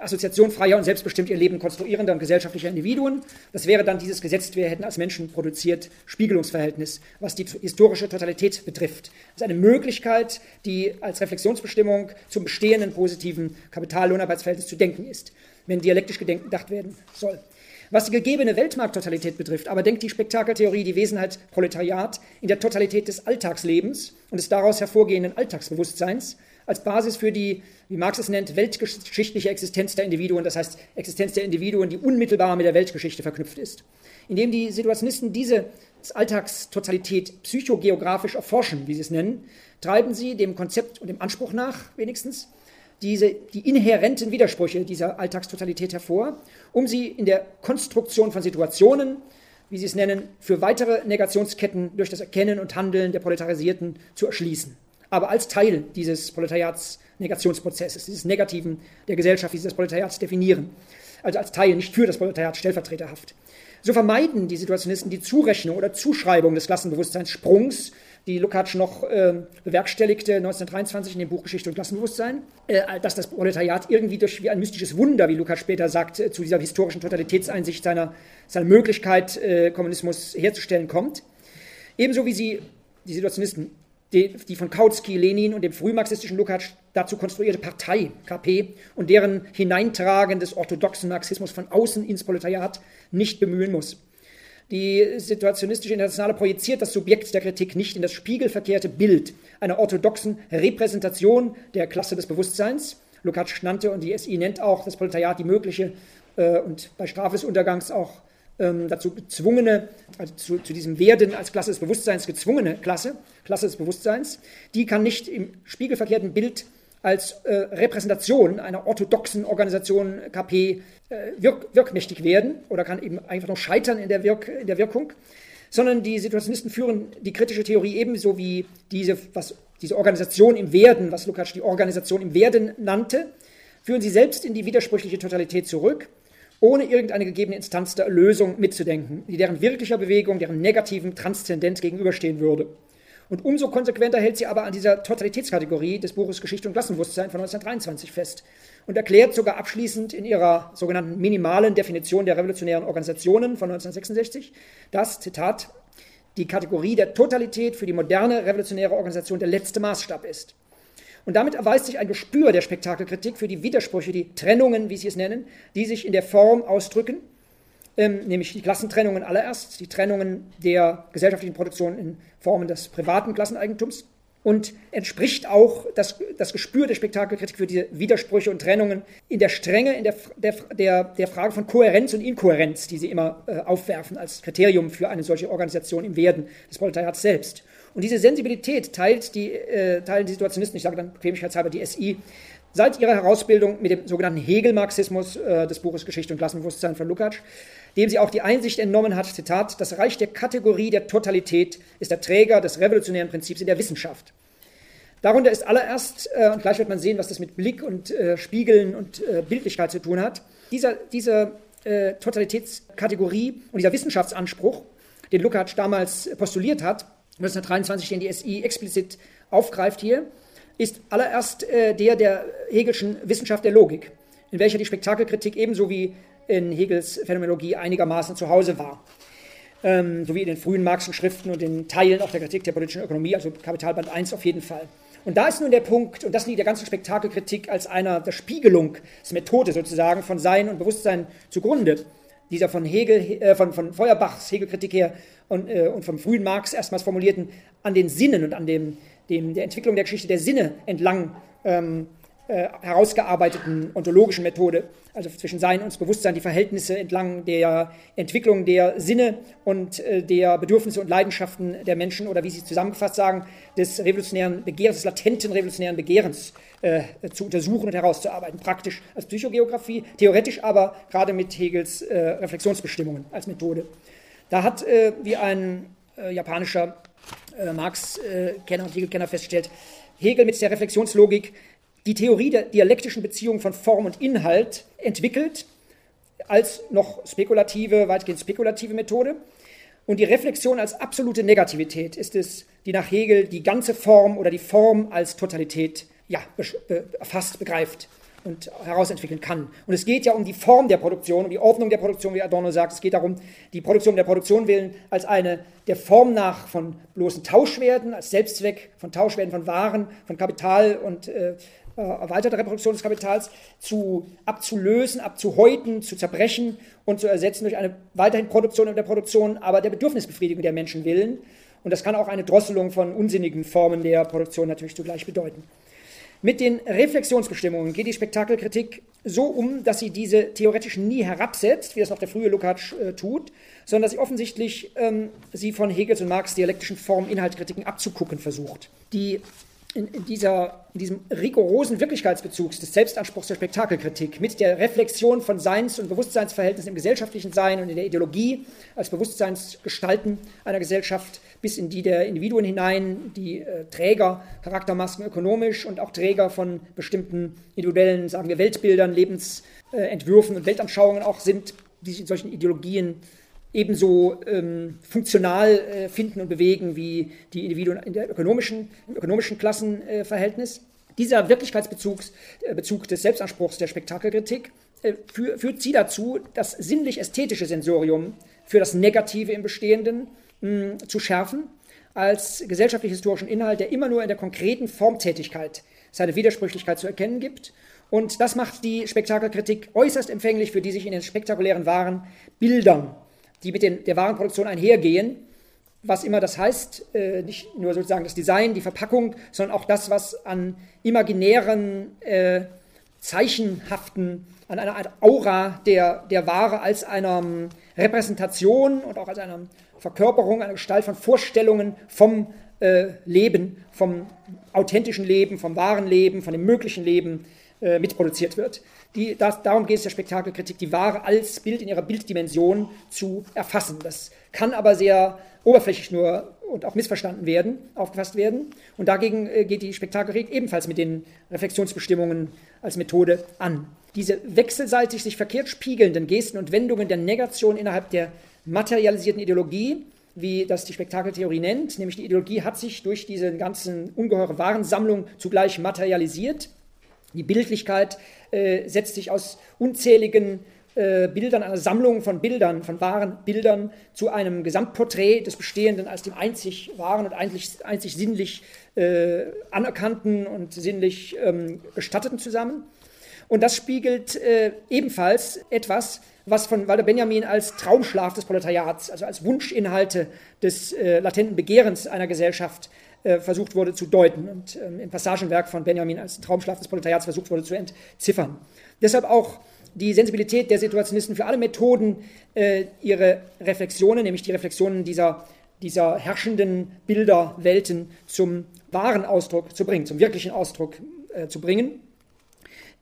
Assoziation freier und selbstbestimmt ihr Leben konstruierender und gesellschaftlicher Individuen. Das wäre dann dieses Gesetz, wir hätten als Menschen produziert, Spiegelungsverhältnis, was die historische Totalität betrifft. Das ist eine Möglichkeit, die als Reflexionsbestimmung zum bestehenden positiven Kapital-Lohnarbeitsverhältnis zu denken ist, wenn dialektisch gedacht werden soll. Was die gegebene Weltmarkttotalität betrifft, aber denkt die Spektakeltheorie die Wesenheit Proletariat in der Totalität des Alltagslebens und des daraus hervorgehenden Alltagsbewusstseins als Basis für die, wie Marx es nennt, weltgeschichtliche Existenz der Individuen, das heißt Existenz der Individuen, die unmittelbar mit der Weltgeschichte verknüpft ist. Indem die Situationisten diese Alltagstotalität psychogeografisch erforschen, wie sie es nennen, treiben sie dem Konzept und dem Anspruch nach, wenigstens, diese, die inhärenten Widersprüche dieser Alltagstotalität hervor, um sie in der Konstruktion von Situationen, wie sie es nennen, für weitere Negationsketten durch das Erkennen und Handeln der Proletarisierten zu erschließen. Aber als Teil dieses Proletariats-Negationsprozesses, dieses Negativen der Gesellschaft, dieses Proletariats definieren. Also als Teil, nicht für das Proletariat stellvertreterhaft. So vermeiden die Situationisten die Zurechnung oder Zuschreibung des Klassenbewusstseinssprungs die Lukács noch äh, bewerkstelligte 1923 in dem Buch Geschichte und Klassenbewusstsein, äh, dass das Proletariat irgendwie durch wie ein mystisches Wunder, wie Lukács später sagt, äh, zu dieser historischen Totalitätseinsicht seiner, seiner Möglichkeit, äh, Kommunismus herzustellen kommt. Ebenso wie sie, die Situationisten, die, die von Kautsky, Lenin und dem frühmarxistischen Lukács dazu konstruierte Partei, KP, und deren Hineintragen des orthodoxen Marxismus von außen ins Proletariat nicht bemühen muss. Die situationistische Internationale projiziert das Subjekt der Kritik nicht in das spiegelverkehrte Bild einer orthodoxen Repräsentation der Klasse des Bewusstseins. Lukács nannte und die SI nennt auch das Proletariat die mögliche äh, und bei Strafe des Untergangs auch ähm, dazu gezwungene, also zu, zu, diesem Werden als Klasse des Bewusstseins gezwungene Klasse, Klasse des Bewusstseins, die kann nicht im spiegelverkehrten Bild als äh, Repräsentation einer orthodoxen Organisation KP äh, wirk wirkmächtig werden oder kann eben einfach noch scheitern in der, Wirk in der Wirkung, sondern die Situationisten führen die kritische Theorie ebenso wie diese, was, diese Organisation im Werden, was Lukács die Organisation im Werden nannte, führen sie selbst in die widersprüchliche Totalität zurück, ohne irgendeine gegebene Instanz der Erlösung mitzudenken, die deren wirklicher Bewegung, deren negativen Transzendenz gegenüberstehen würde. Und umso konsequenter hält sie aber an dieser Totalitätskategorie des Buches Geschichte und Klassenbewusstsein von 1923 fest und erklärt sogar abschließend in ihrer sogenannten minimalen Definition der revolutionären Organisationen von 1966, dass, Zitat, die Kategorie der Totalität für die moderne revolutionäre Organisation der letzte Maßstab ist. Und damit erweist sich ein Gespür der Spektakelkritik für die Widersprüche, die Trennungen, wie sie es nennen, die sich in der Form ausdrücken ähm, nämlich die Klassentrennungen allererst, die Trennungen der gesellschaftlichen Produktion in Formen des privaten Klasseneigentums und entspricht auch das, das Gespür der Spektakelkritik für diese Widersprüche und Trennungen in der Strenge, in der, der, der, der Frage von Kohärenz und Inkohärenz, die sie immer äh, aufwerfen als Kriterium für eine solche Organisation im Werden des Proletariats selbst. Und diese Sensibilität teilt die, äh, teilen die Situationisten, ich sage dann bequemlichkeitshalber die SI, seit ihrer Herausbildung mit dem sogenannten Hegel-Marxismus äh, des Buches Geschichte und Klassenbewusstsein von Lukács, dem sie auch die Einsicht entnommen hat, Zitat, das Reich der Kategorie der Totalität ist der Träger des revolutionären Prinzips in der Wissenschaft. Darunter ist allererst, äh, und gleich wird man sehen, was das mit Blick und äh, Spiegeln und äh, Bildlichkeit zu tun hat, dieser, diese äh, Totalitätskategorie und dieser Wissenschaftsanspruch, den Lukács damals postuliert hat, 1923, den die SI explizit aufgreift hier, ist allererst äh, der der Hegelschen Wissenschaft der Logik, in welcher die Spektakelkritik ebenso wie in Hegels Phänomenologie einigermaßen zu Hause war. Ähm, sowie in den frühen Marxischen Schriften und in Teilen auch der Kritik der politischen Ökonomie, also Kapitalband 1 auf jeden Fall. Und da ist nun der Punkt, und das liegt der ganzen Spektakelkritik als einer der Spiegelungsmethode sozusagen von Sein und Bewusstsein zugrunde, dieser von Hegel, äh, von, von Feuerbachs Hegelkritik her und, äh, und vom frühen Marx erstmals formulierten, an den Sinnen und an dem, dem, der Entwicklung der Geschichte der Sinne entlang ähm, äh, herausgearbeiteten ontologischen Methode, also zwischen Sein und Bewusstsein, die Verhältnisse entlang der Entwicklung der Sinne und äh, der Bedürfnisse und Leidenschaften der Menschen oder wie Sie zusammengefasst sagen, des revolutionären Begehrens, des latenten revolutionären Begehrens äh, zu untersuchen und herauszuarbeiten, praktisch als Psychogeografie, theoretisch aber gerade mit Hegels äh, Reflexionsbestimmungen als Methode. Da hat, wie ein japanischer Marx-Kenner und Hegel-Kenner feststellt, Hegel mit der Reflexionslogik die Theorie der dialektischen Beziehung von Form und Inhalt entwickelt als noch spekulative, weitgehend spekulative Methode. Und die Reflexion als absolute Negativität ist es, die nach Hegel die ganze Form oder die Form als Totalität ja, erfasst, begreift und herausentwickeln kann. Und es geht ja um die Form der Produktion, um die Ordnung der Produktion, wie Adorno sagt. Es geht darum, die Produktion der Produktion willen als eine der Form nach von bloßen Tauschwerten, als Selbstzweck von Tauschwerten von Waren, von Kapital und äh, erweiterte Reproduktion des Kapitals zu abzulösen, abzuhäuten, zu zerbrechen und zu ersetzen durch eine weiterhin Produktion der Produktion, aber der Bedürfnisbefriedigung der Menschen willen. Und das kann auch eine Drosselung von unsinnigen Formen der Produktion natürlich zugleich bedeuten. Mit den Reflexionsbestimmungen geht die Spektakelkritik so um, dass sie diese theoretisch nie herabsetzt, wie das noch der frühe Lukács äh, tut, sondern dass sie offensichtlich ähm, sie von Hegels und Marx dialektischen Form-Inhaltkritiken abzugucken versucht. Die in, dieser, in diesem rigorosen Wirklichkeitsbezug des Selbstanspruchs der Spektakelkritik mit der Reflexion von Seins- und Bewusstseinsverhältnissen im gesellschaftlichen Sein und in der Ideologie als Bewusstseinsgestalten einer Gesellschaft bis in die der Individuen hinein, die äh, Träger Charaktermasken ökonomisch und auch Träger von bestimmten individuellen, sagen wir, Weltbildern, Lebensentwürfen und Weltanschauungen auch sind, die sich in solchen Ideologien ebenso ähm, funktional äh, finden und bewegen wie die Individuen in der ökonomischen, im ökonomischen Klassenverhältnis. Äh, Dieser Wirklichkeitsbezug äh, Bezug des Selbstanspruchs der Spektakelkritik äh, für, führt sie dazu, das sinnlich-ästhetische Sensorium für das Negative im Bestehenden mh, zu schärfen, als gesellschaftlich-historischen Inhalt, der immer nur in der konkreten Formtätigkeit seine Widersprüchlichkeit zu erkennen gibt. Und das macht die Spektakelkritik äußerst empfänglich für die sich in den spektakulären Waren Bildern die mit den, der Warenproduktion einhergehen, was immer das heißt, äh, nicht nur sozusagen das Design, die Verpackung, sondern auch das, was an imaginären, äh, zeichenhaften, an einer Art Aura der, der Ware als einer Repräsentation und auch als einer Verkörperung, einer Gestalt von Vorstellungen vom äh, Leben, vom authentischen Leben, vom wahren Leben, von dem möglichen Leben äh, mitproduziert wird. Die, das, darum geht es der Spektakelkritik, die Ware als Bild in ihrer Bilddimension zu erfassen. Das kann aber sehr oberflächlich nur und auch missverstanden werden, aufgefasst werden. Und dagegen äh, geht die Spektakelkritik ebenfalls mit den Reflexionsbestimmungen als Methode an. Diese wechselseitig sich verkehrt spiegelnden Gesten und Wendungen der Negation innerhalb der materialisierten Ideologie, wie das die Spektakeltheorie nennt, nämlich die Ideologie hat sich durch diese ganzen ungeheure Warensammlung zugleich materialisiert. Die Bildlichkeit äh, setzt sich aus unzähligen äh, Bildern, einer Sammlung von Bildern, von wahren Bildern zu einem Gesamtporträt des Bestehenden als dem einzig wahren und einzig, einzig sinnlich äh, anerkannten und sinnlich ähm, gestatteten zusammen. Und das spiegelt äh, ebenfalls etwas, was von Walter Benjamin als Traumschlaf des Proletariats, also als Wunschinhalte des äh, latenten Begehrens einer Gesellschaft äh, versucht wurde zu deuten und ähm, im Passagenwerk von Benjamin als Traumschlaf des Proletariats versucht wurde zu entziffern. Deshalb auch die Sensibilität der Situationisten für alle Methoden, äh, ihre Reflexionen, nämlich die Reflexionen dieser, dieser herrschenden Bilderwelten zum wahren Ausdruck zu bringen, zum wirklichen Ausdruck äh, zu bringen.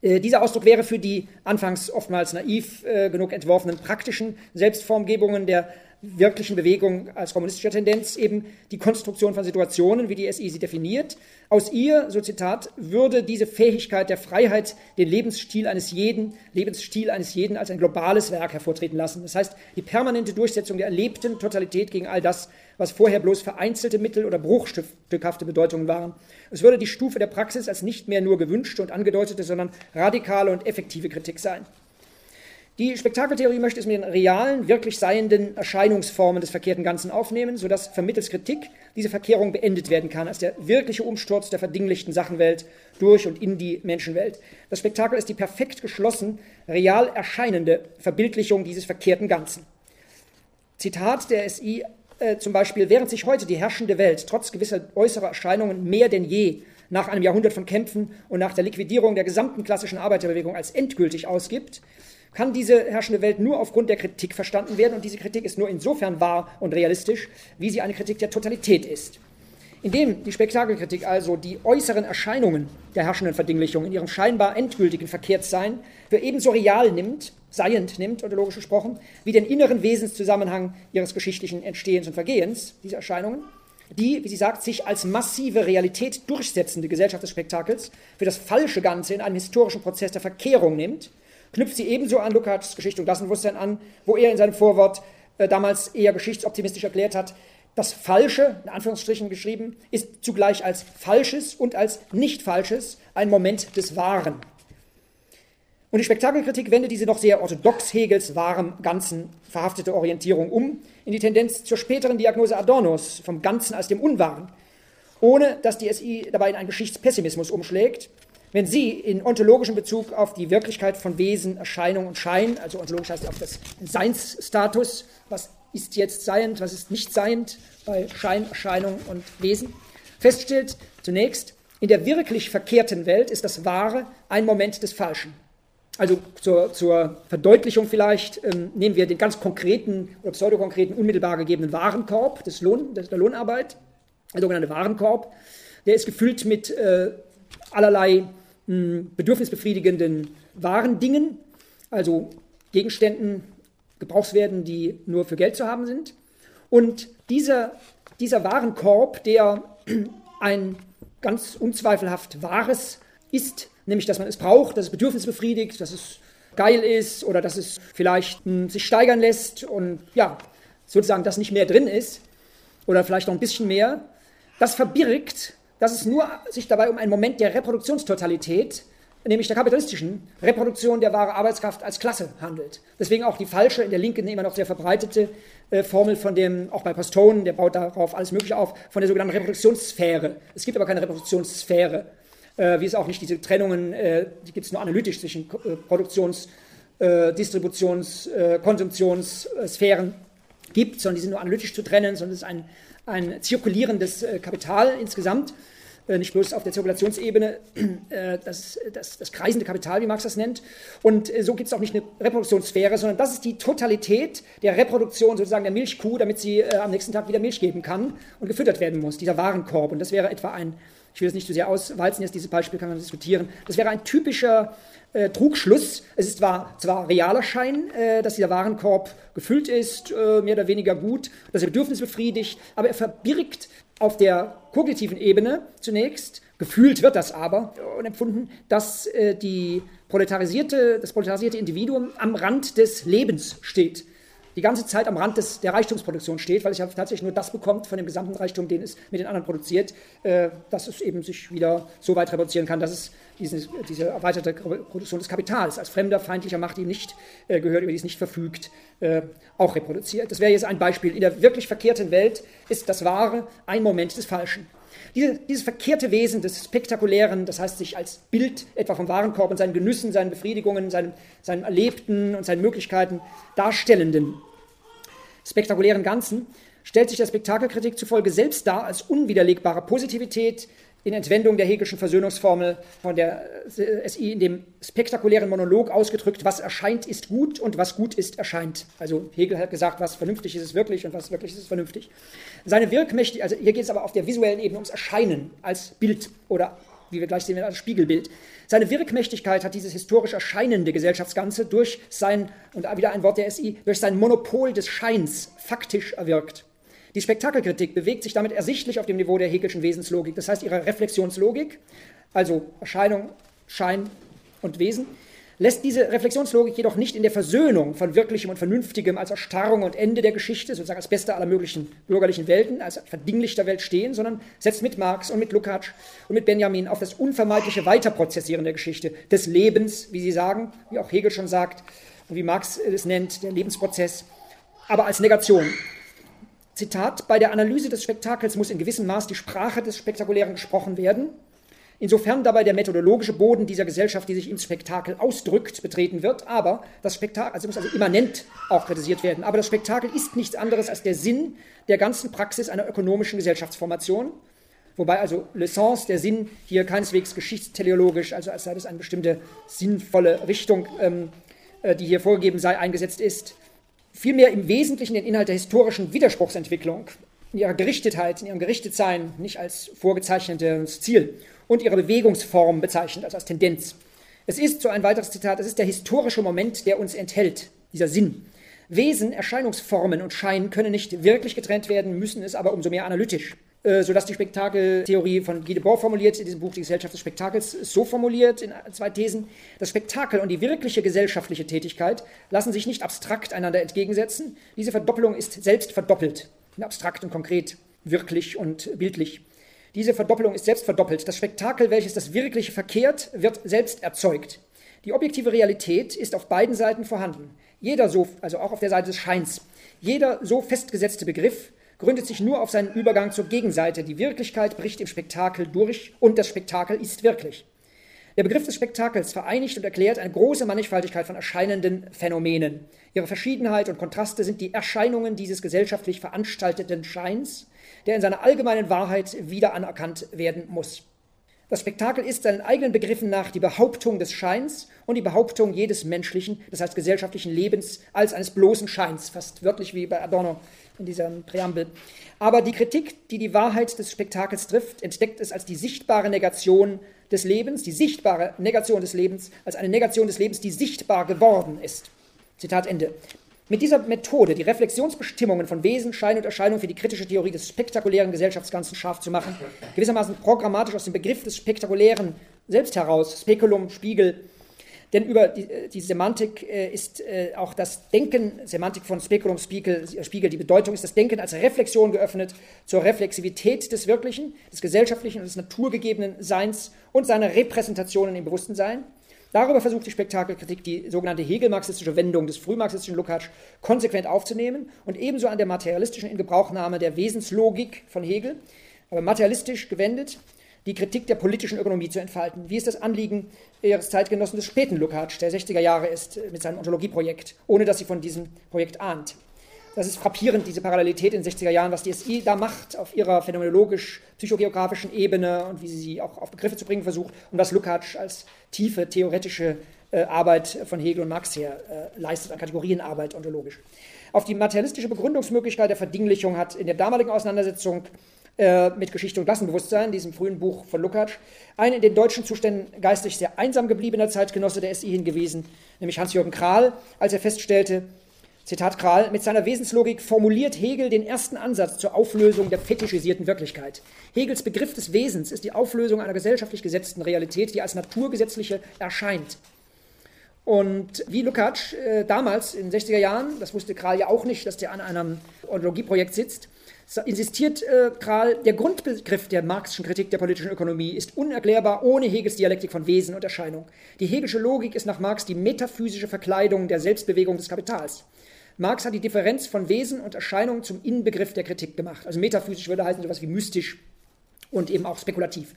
Äh, dieser Ausdruck wäre für die anfangs oftmals naiv äh, genug entworfenen praktischen Selbstformgebungen der wirklichen Bewegung als kommunistischer Tendenz eben die Konstruktion von Situationen, wie die SI sie definiert. Aus ihr, so Zitat, würde diese Fähigkeit der Freiheit den Lebensstil eines jeden, Lebensstil eines jeden als ein globales Werk hervortreten lassen. Das heißt, die permanente Durchsetzung der erlebten Totalität gegen all das, was vorher bloß vereinzelte Mittel oder bruchstückhafte Bedeutungen waren. Es würde die Stufe der Praxis als nicht mehr nur gewünschte und angedeutete, sondern radikale und effektive Kritik sein. Die Spektakeltheorie möchte es mit den realen, wirklich seienden Erscheinungsformen des verkehrten Ganzen aufnehmen, sodass vermittels Kritik diese Verkehrung beendet werden kann, als der wirkliche Umsturz der verdinglichten Sachenwelt durch und in die Menschenwelt. Das Spektakel ist die perfekt geschlossen, real erscheinende Verbildlichung dieses verkehrten Ganzen. Zitat der SI äh, zum Beispiel, während sich heute die herrschende Welt trotz gewisser äußerer Erscheinungen mehr denn je nach einem Jahrhundert von Kämpfen und nach der Liquidierung der gesamten klassischen Arbeiterbewegung als endgültig ausgibt, kann diese herrschende Welt nur aufgrund der Kritik verstanden werden und diese Kritik ist nur insofern wahr und realistisch, wie sie eine Kritik der Totalität ist. Indem die Spektakelkritik also die äußeren Erscheinungen der herrschenden Verdinglichung in ihrem scheinbar endgültigen Verkehrtsein für ebenso real nimmt, seiend nimmt, ontologisch gesprochen, wie den inneren Wesenszusammenhang ihres geschichtlichen Entstehens und Vergehens, diese Erscheinungen, die, wie sie sagt, sich als massive Realität durchsetzende Gesellschaft des Spektakels für das falsche Ganze in einem historischen Prozess der Verkehrung nimmt knüpft sie ebenso an Lukács Geschichte und Klassenbewusstsein an, wo er in seinem Vorwort äh, damals eher geschichtsoptimistisch erklärt hat, das Falsche, in Anführungsstrichen geschrieben, ist zugleich als Falsches und als Nicht-Falsches ein Moment des Wahren. Und die Spektakelkritik wendet diese noch sehr orthodox Hegels wahrem Ganzen verhaftete Orientierung um in die Tendenz zur späteren Diagnose Adornos vom Ganzen als dem Unwahren, ohne dass die SI dabei in einen Geschichtspessimismus umschlägt, wenn sie in ontologischem Bezug auf die Wirklichkeit von Wesen, Erscheinung und Schein, also ontologisch heißt auf das Seinsstatus, was ist jetzt seiend, was ist nicht seiend, bei Schein, Erscheinung und Wesen, feststellt, zunächst, in der wirklich verkehrten Welt ist das Wahre ein Moment des Falschen. Also zur, zur Verdeutlichung vielleicht ähm, nehmen wir den ganz konkreten oder pseudokonkreten, unmittelbar gegebenen Warenkorb des Lohn, der Lohnarbeit, der sogenannte Warenkorb. Der ist gefüllt mit äh, allerlei mh, hm, bedürfnisbefriedigenden Warendingen, also Gegenständen, Gebrauchswerten, die nur für Geld zu haben sind. Und dieser, dieser Warenkorb, der ein ganz unzweifelhaft Wahres ist, nämlich dass man es braucht, dass es Bedürfnisse befriedigt, dass es geil ist oder dass es vielleicht mh, hm, sich steigern lässt und ja, sozusagen, dass nicht mehr drin ist oder vielleicht noch ein bisschen mehr, das verbirgt, dass es nur sich dabei um einen Moment der Reproduktionstotalität nämlich der kapitalistischen Reproduktion der wahren Arbeitskraft als Klasse handelt. Deswegen auch die falsche, in der Linken immer noch sehr verbreitete äh, Formel von dem, auch bei Postone, der baut darauf alles Mögliche auf, von der sogenannten Reproduktionssphäre. Es gibt aber keine Reproduktionssphäre, äh, wie es auch nicht diese Trennungen, äh, die gibt es nur analytisch zwischen äh, Produktions-, äh, Distributions-, äh, Konsumptionssphären gibt, sondern die sind nur analytisch zu trennen, sondern es ist ein, ein zirkulierendes Kapital insgesamt. Äh, nicht bloß auf der Zirkulationsebene, äh, das, das, das kreisende Kapital, wie Marx das nennt. Und äh, so gibt es auch nicht eine Reproduktionssphäre, sondern das ist die Totalität der Reproduktion sozusagen der Milchkuh, damit sie am nächsten Tag wieder Milch geben kann und gefüttert werden muss, dieser Warenkorb. Und das wäre etwa ein, ich will es nicht zu sehr auswalzen, jetzt dieses Beispiel kann man diskutieren, das wäre ein typischer äh, Trugschluss. Es ist zwar, zwar realer Schein, äh, dass dieser Warenkorb gefüllt ist, äh, mehr oder weniger gut, dass er Bedürfnisse befriedigt, aber er verbirgt auf der kognitiven Ebene zunächst, gefühlt wird das aber und empfunden, dass äh, die proletarisierte, das proletarisierte Individuum am Rand des Lebens steht. Die ganze Zeit am Rand des, der Reichtumsproduktion steht, weil es ja tatsächlich nur das bekommt von dem gesamten Reichtum, den es mit den anderen produziert, äh, dass es eben sich wieder so weit reproduzieren kann, dass es diese, diese erweiterte Produktion des Kapitals als fremder, feindlicher Macht, die nicht äh, gehört, über die es nicht verfügt, äh, auch reproduziert. Das wäre jetzt ein Beispiel. In der wirklich verkehrten Welt ist das Wahre ein Moment des Falschen. Diese, dieses verkehrte Wesen des Spektakulären, das heißt sich als Bild etwa vom Warenkorb und seinen Genüssen, seinen Befriedigungen, seinem, seinem Erlebten und seinen Möglichkeiten darstellenden spektakulären Ganzen, stellt sich der Spektakelkritik zufolge selbst dar als unwiderlegbare Positivität, in Entwendung der Hegelschen Versöhnungsformel von der äh, SI in dem spektakulären Monolog ausgedrückt, was erscheint, ist gut und was gut ist, erscheint. Also Hegel hat gesagt, was vernünftig ist, ist wirklich und was wirklich ist, ist vernünftig. Seine Wirkmächtigkeit, also hier geht es aber auf der visuellen Ebene ums Erscheinen als Bild oder wie wir gleich sehen als Spiegelbild. Seine Wirkmächtigkeit hat dieses historisch erscheinende Gesellschaftsganze durch sein, und wieder ein Wort der SI, durch sein Monopol des Scheins faktisch erwirkt. Die Spektakelkritik bewegt sich damit ersichtlich auf dem Niveau der Hegelschen Wesenslogik, das heißt ihrer Reflexionslogik, also Erscheinung, Schein und Wesen, lässt diese Reflexionslogik jedoch nicht in der Versöhnung von Wirklichem und Vernünftigem als Erstarrung und Ende der Geschichte, sozusagen als Beste aller möglichen bürgerlichen Welten, als verdinglichter Welt stehen, sondern setzt mit Marx und mit Lukács und mit Benjamin auf das unvermeidliche Weiterprozessieren der Geschichte, des Lebens, wie sie sagen, wie auch Hegel schon sagt und wie Marx es nennt, der Lebensprozess, aber als Negation, Zitat, bei der Analyse des Spektakels muss in gewissem Maß die Sprache des Spektakulären gesprochen werden. Insofern dabei der methodologische Boden dieser Gesellschaft, die sich im Spektakel ausdrückt, betreten wird, aber das Spektakel, also muss also immanent auch kritisiert werden, aber das Spektakel ist nichts anderes als der Sinn der ganzen Praxis einer ökonomischen Gesellschaftsformation, wobei also l'essence, der Sinn, hier keineswegs geschichtsteleologisch, also als sei das eine bestimmte sinnvolle Richtung, ähm, äh, die hier vorgegeben sei, eingesetzt ist vielmehr im Wesentlichen den Inhalt der historischen Widerspruchsentwicklung, in ihrer Gerichtetheit, in ihrem Gerichtetsein, nicht als vorgezeichnetes Ziel, und ihre Bewegungsform bezeichnet, also als Tendenz. Es ist, so ein weiteres Zitat, es ist der historische Moment, der uns enthält, dieser Sinn. Wesen, Erscheinungsformen und Schein können nicht wirklich getrennt werden, müssen es aber umso mehr analytisch. Äh, sodass die Spektakeltheorie von Guy Debord formuliert, in diesem Buch Die Gesellschaft des Spektakels, so formuliert in zwei Thesen, das Spektakel und die wirkliche gesellschaftliche Tätigkeit lassen sich nicht abstrakt einander entgegensetzen. Diese Verdoppelung ist selbst verdoppelt, abstrakt und konkret, wirklich und bildlich. Diese Verdoppelung ist selbst verdoppelt. Das Spektakel, welches das Wirkliche verkehrt, wird selbst erzeugt. Die objektive Realität ist auf beiden Seiten vorhanden. Jeder so, also auch auf der Seite des Scheins, jeder so festgesetzte Begriff gründet sich nur auf seinen Übergang zur Gegenseite. Die Wirklichkeit bricht im Spektakel durch und das Spektakel ist wirklich. Der Begriff des Spektakels vereinigt und erklärt eine große Mannigfaltigkeit von erscheinenden Phänomenen. Ihre Verschiedenheit und Kontraste sind die Erscheinungen dieses gesellschaftlich veranstalteten Scheins, der in seiner allgemeinen Wahrheit wieder anerkannt werden muss. Das Spektakel ist seinen eigenen Begriffen nach die Behauptung des Scheins und die Behauptung jedes menschlichen, das heißt gesellschaftlichen Lebens als eines bloßen Scheins, fast wörtlich wie bei Adorno in diesem Präambel. Aber die Kritik, die die Wahrheit des Spektakels trifft, entdeckt es als die sichtbare Negation des Lebens, die sichtbare Negation des Lebens, als eine Negation des Lebens, die sichtbar geworden ist. Zitat Ende. Mit dieser Methode, die Reflexionsbestimmungen von Wesen, Schein und Erscheinung für die kritische Theorie des spektakulären Gesellschaftsganzen scharf zu machen, gewissermaßen programmatisch aus dem Begriff des Spektakulären selbst heraus, Spekulum, Spiegel, denn über die, äh, die Semantik äh, ist äh, auch das Denken, Semantik von Speculum Spiegel, Spiegel, die Bedeutung ist das Denken als Reflexion geöffnet zur Reflexivität des Wirklichen, des gesellschaftlichen und des naturgegebenen Seins und seiner Repräsentationen im bewussten Sein. Darüber versucht die Spektakelkritik die sogenannte Hegel-marxistische Wendung des frühmarxistischen Lukács konsequent aufzunehmen und ebenso an der materialistischen Ingebrauchnahme der Wesenslogik von Hegel, aber materialistisch gewendet, die Kritik der politischen Ökonomie zu entfalten, wie es das Anliegen ihres Zeitgenossen des späten Lukács der 60er Jahre ist mit seinem Ontologieprojekt, ohne dass sie von diesem Projekt ahnt. Das ist frappierend, diese Parallelität in den 60er Jahren, was die SI da macht auf ihrer phänomenologisch-psychogeografischen Ebene und wie sie sie auch auf Begriffe zu bringen versucht und was Lukács als tiefe theoretische äh, Arbeit von Hegel und Marx her äh, leistet, an Kategorienarbeit ontologisch. Auf die materialistische Begründungsmöglichkeit der Verdinglichung hat in der damaligen Auseinandersetzung äh, mit Geschichte und Klassenbewusstsein, diesem frühen Buch von Lukács, ein in den deutschen Zuständen geistig sehr einsam gebliebener Zeitgenosse der SI hingewiesen, nämlich Hans-Jürgen Krahl, als er feststellte, Zitat Krahl, mit seiner Wesenslogik formuliert Hegel den ersten Ansatz zur Auflösung der fetischisierten Wirklichkeit. Hegels Begriff des Wesens ist die Auflösung einer gesellschaftlich gesetzten Realität, die als naturgesetzliche erscheint. Und wie Lukács äh, damals in den 60er Jahren, das wusste Kral ja auch nicht, dass der an einem Ontologieprojekt sitzt, insistiert äh, Kral, der Grundbegriff der marxischen Kritik der politischen Ökonomie ist unerklärbar ohne Hegels Dialektik von Wesen und Erscheinung. Die hegelische Logik ist nach Marx die metaphysische Verkleidung der Selbstbewegung des Kapitals. Marx hat die Differenz von Wesen und Erscheinung zum Innenbegriff der Kritik gemacht. Also metaphysisch würde heißen sowas wie mystisch und eben auch spekulativ.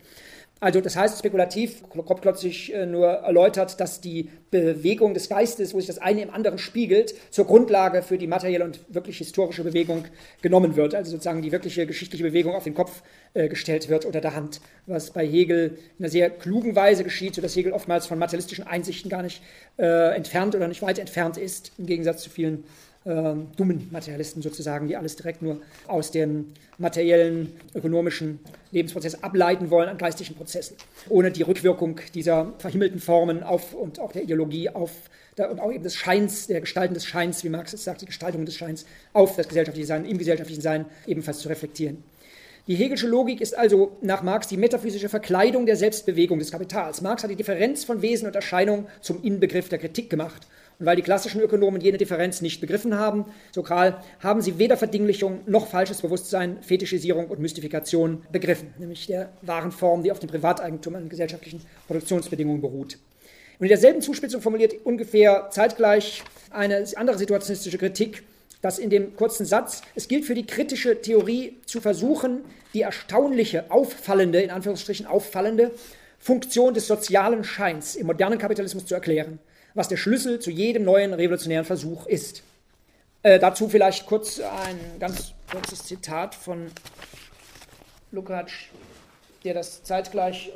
Also das heißt spekulativ, Kropklotz sich äh, nur erläutert, dass die Bewegung des Geistes, wo sich das eine im anderen spiegelt, zur Grundlage für die materielle und wirklich historische Bewegung genommen wird. Also sozusagen die wirkliche geschichtliche Bewegung auf den Kopf äh, gestellt wird unter der Hand, was bei Hegel in einer sehr klugen Weise geschieht, sodass Hegel oftmals von materialistischen Einsichten gar nicht äh, entfernt oder nicht weit entfernt ist, im Gegensatz zu vielen äh, dummen Materialisten sozusagen, die alles direkt nur aus dem materiellen, ökonomischen Lebensprozess ableiten wollen an geistigen Prozessen, ohne die Rückwirkung dieser verhimmelten Formen auf und auch der Ideologie auf und auch eben des Scheins, der Gestalten des Scheins, wie Marx es sagt, die Gestaltung des Scheins auf das gesellschaftliche Sein, im gesellschaftlichen Sein ebenfalls zu reflektieren. Die Hegelsche Logik ist also nach Marx die metaphysische Verkleidung der Selbstbewegung des Kapitals. Marx hat die Differenz von Wesen und Erscheinung zum Inbegriff der Kritik gemacht und weil die klassischen Ökonomen jene Differenz nicht begriffen haben, so Kral, haben sie weder Verdinglichung noch falsches Bewusstsein, Fetischisierung und Mystifikation begriffen, nämlich der wahren Form, die auf dem Privateigentum an gesellschaftlichen Produktionsbedingungen beruht. Und in derselben Zuspitzung formuliert ungefähr zeitgleich eine andere situationistische Kritik, dass in dem kurzen Satz, es gilt für die kritische Theorie zu versuchen, die erstaunliche, auffallende, in Anführungsstrichen auffallende Funktion des sozialen Scheins im modernen Kapitalismus zu erklären was der Schlüssel zu jedem neuen revolutionären Versuch ist. Äh, dazu vielleicht kurz ein ganz kurzes Zitat von Lukács, der das zeitgleich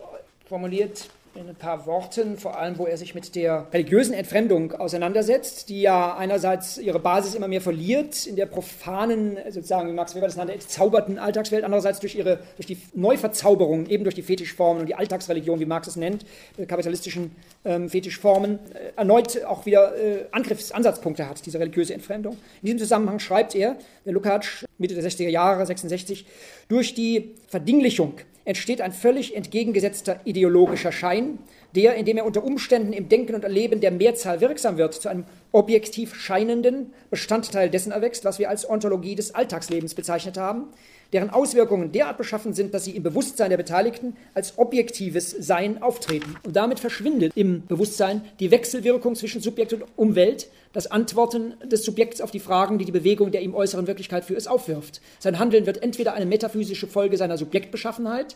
formuliert in ein paar Worten, vor allem wo er sich mit der religiösen Entfremdung auseinandersetzt, die ja einerseits ihre Basis immer mehr verliert in der profanen, sozusagen, wie Max Weber das nannte, entzauberten Alltagswelt, andererseits durch, ihre, durch die Neuverzauberung, eben durch die Fetischformen und die Alltagsreligion, wie Marx es nennt, äh, kapitalistischen ähm, Fetischformen, äh, erneut auch wieder äh, Angriffsansatzpunkte hat, diese religiöse Entfremdung. In diesem Zusammenhang schreibt er, der Lukács, Mitte der 60er Jahre, 66, durch die Verdinglichung entsteht ein völlig entgegengesetzter ideologischer Schein, der, indem er unter Umständen im Denken und Erleben der Mehrzahl wirksam wird, zu einem objektiv scheinenden Bestandteil dessen erwächst, was wir als Ontologie des Alltagslebens bezeichnet haben, deren Auswirkungen derart beschaffen sind, dass sie im Bewusstsein der Beteiligten als objektives Sein auftreten. Und damit verschwindet im Bewusstsein die Wechselwirkung zwischen Subjekt und Umwelt, das Antworten des Subjekts auf die Fragen, die die Bewegung der ihm äußeren Wirklichkeit für es aufwirft. Sein Handeln wird entweder eine metaphysische Folge seiner Subjektbeschaffenheit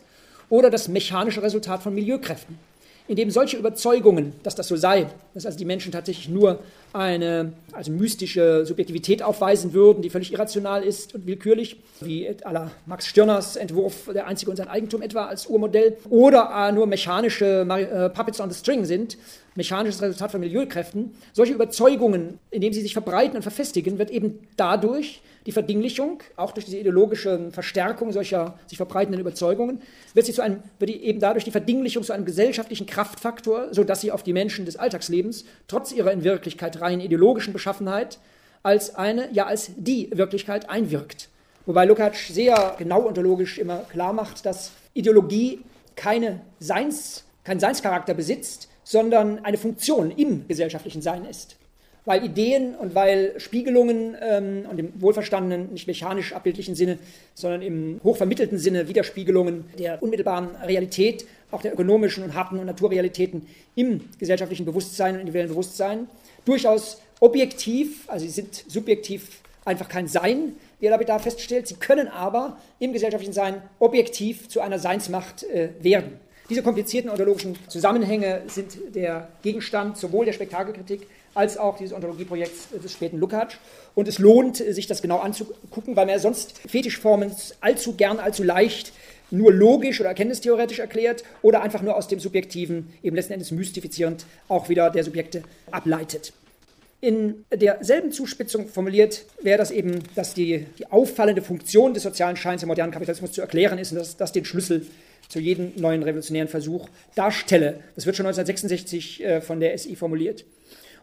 oder das mechanische Resultat von Milieukräften indem solche Überzeugungen, dass das so sei, dass also die Menschen tatsächlich nur eine also mystische Subjektivität aufweisen würden, die völlig irrational ist und willkürlich, wie à la Max Stirners Entwurf Der Einzige und sein Eigentum etwa als Urmodell, oder nur mechanische äh, Puppets on the String sind, mechanisches Resultat von Milieukräften. Solche Überzeugungen, indem sie sich verbreiten und verfestigen, wird eben dadurch die Verdinglichung, auch durch diese ideologische Verstärkung solcher sich verbreitenden Überzeugungen, wird sie zu einem, wird eben dadurch die Verdinglichung zu einem gesellschaftlichen Kraftfaktor, sodass sie auf die Menschen des Alltagslebens, trotz ihrer in Wirklichkeit rein ideologischen Beschaffenheit, als eine, ja als die Wirklichkeit einwirkt. Wobei Lukács sehr genau ontologisch immer klar macht, dass Ideologie keine Seins, keinen Seinscharakter besitzt, sondern eine Funktion im gesellschaftlichen Sein ist weil Ideen und weil Spiegelungen ähm, und im wohlverstandenen, nicht mechanisch abbildlichen Sinne, sondern im hochvermittelten Sinne Widerspiegelungen der unmittelbaren Realität, auch der ökonomischen und harten und Naturrealitäten im gesellschaftlichen Bewusstsein und individuellen Bewusstsein durchaus objektiv, also sie sind subjektiv einfach kein Sein, wie er da feststellt, sie können aber im gesellschaftlichen Sein objektiv zu einer Seinsmacht äh, werden. Diese komplizierten ontologischen Zusammenhänge sind der Gegenstand sowohl der Spektakelkritik als auch dieses Ontologieprojekts des späten Lukács. Und es lohnt, sich das genau anzugucken, weil man ja sonst Fetischformen allzu gern, allzu leicht nur logisch oder erkenntnistheoretisch erklärt oder einfach nur aus dem Subjektiven, eben letzten Endes mystifizierend, auch wieder der Subjekte ableitet. In derselben Zuspitzung formuliert wäre das eben, dass die, die auffallende Funktion des sozialen Scheins im modernen Kapitalismus zu erklären ist und dass das den Schlüssel zu jedem neuen revolutionären Versuch darstelle. Das wird schon 1966 äh, von der SI formuliert.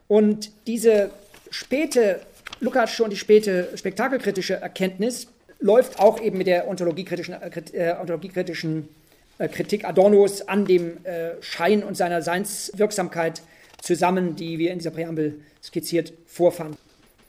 Und diese späte, Lukács schon die späte spektakelkritische Erkenntnis läuft auch eben mit der ontologiekritischen, äh, äh, ontologiekritischen äh, Kritik Adornos an dem äh, Schein und seiner Seinswirksamkeit zusammen, die wir in dieser Präambel skizziert vorfanden.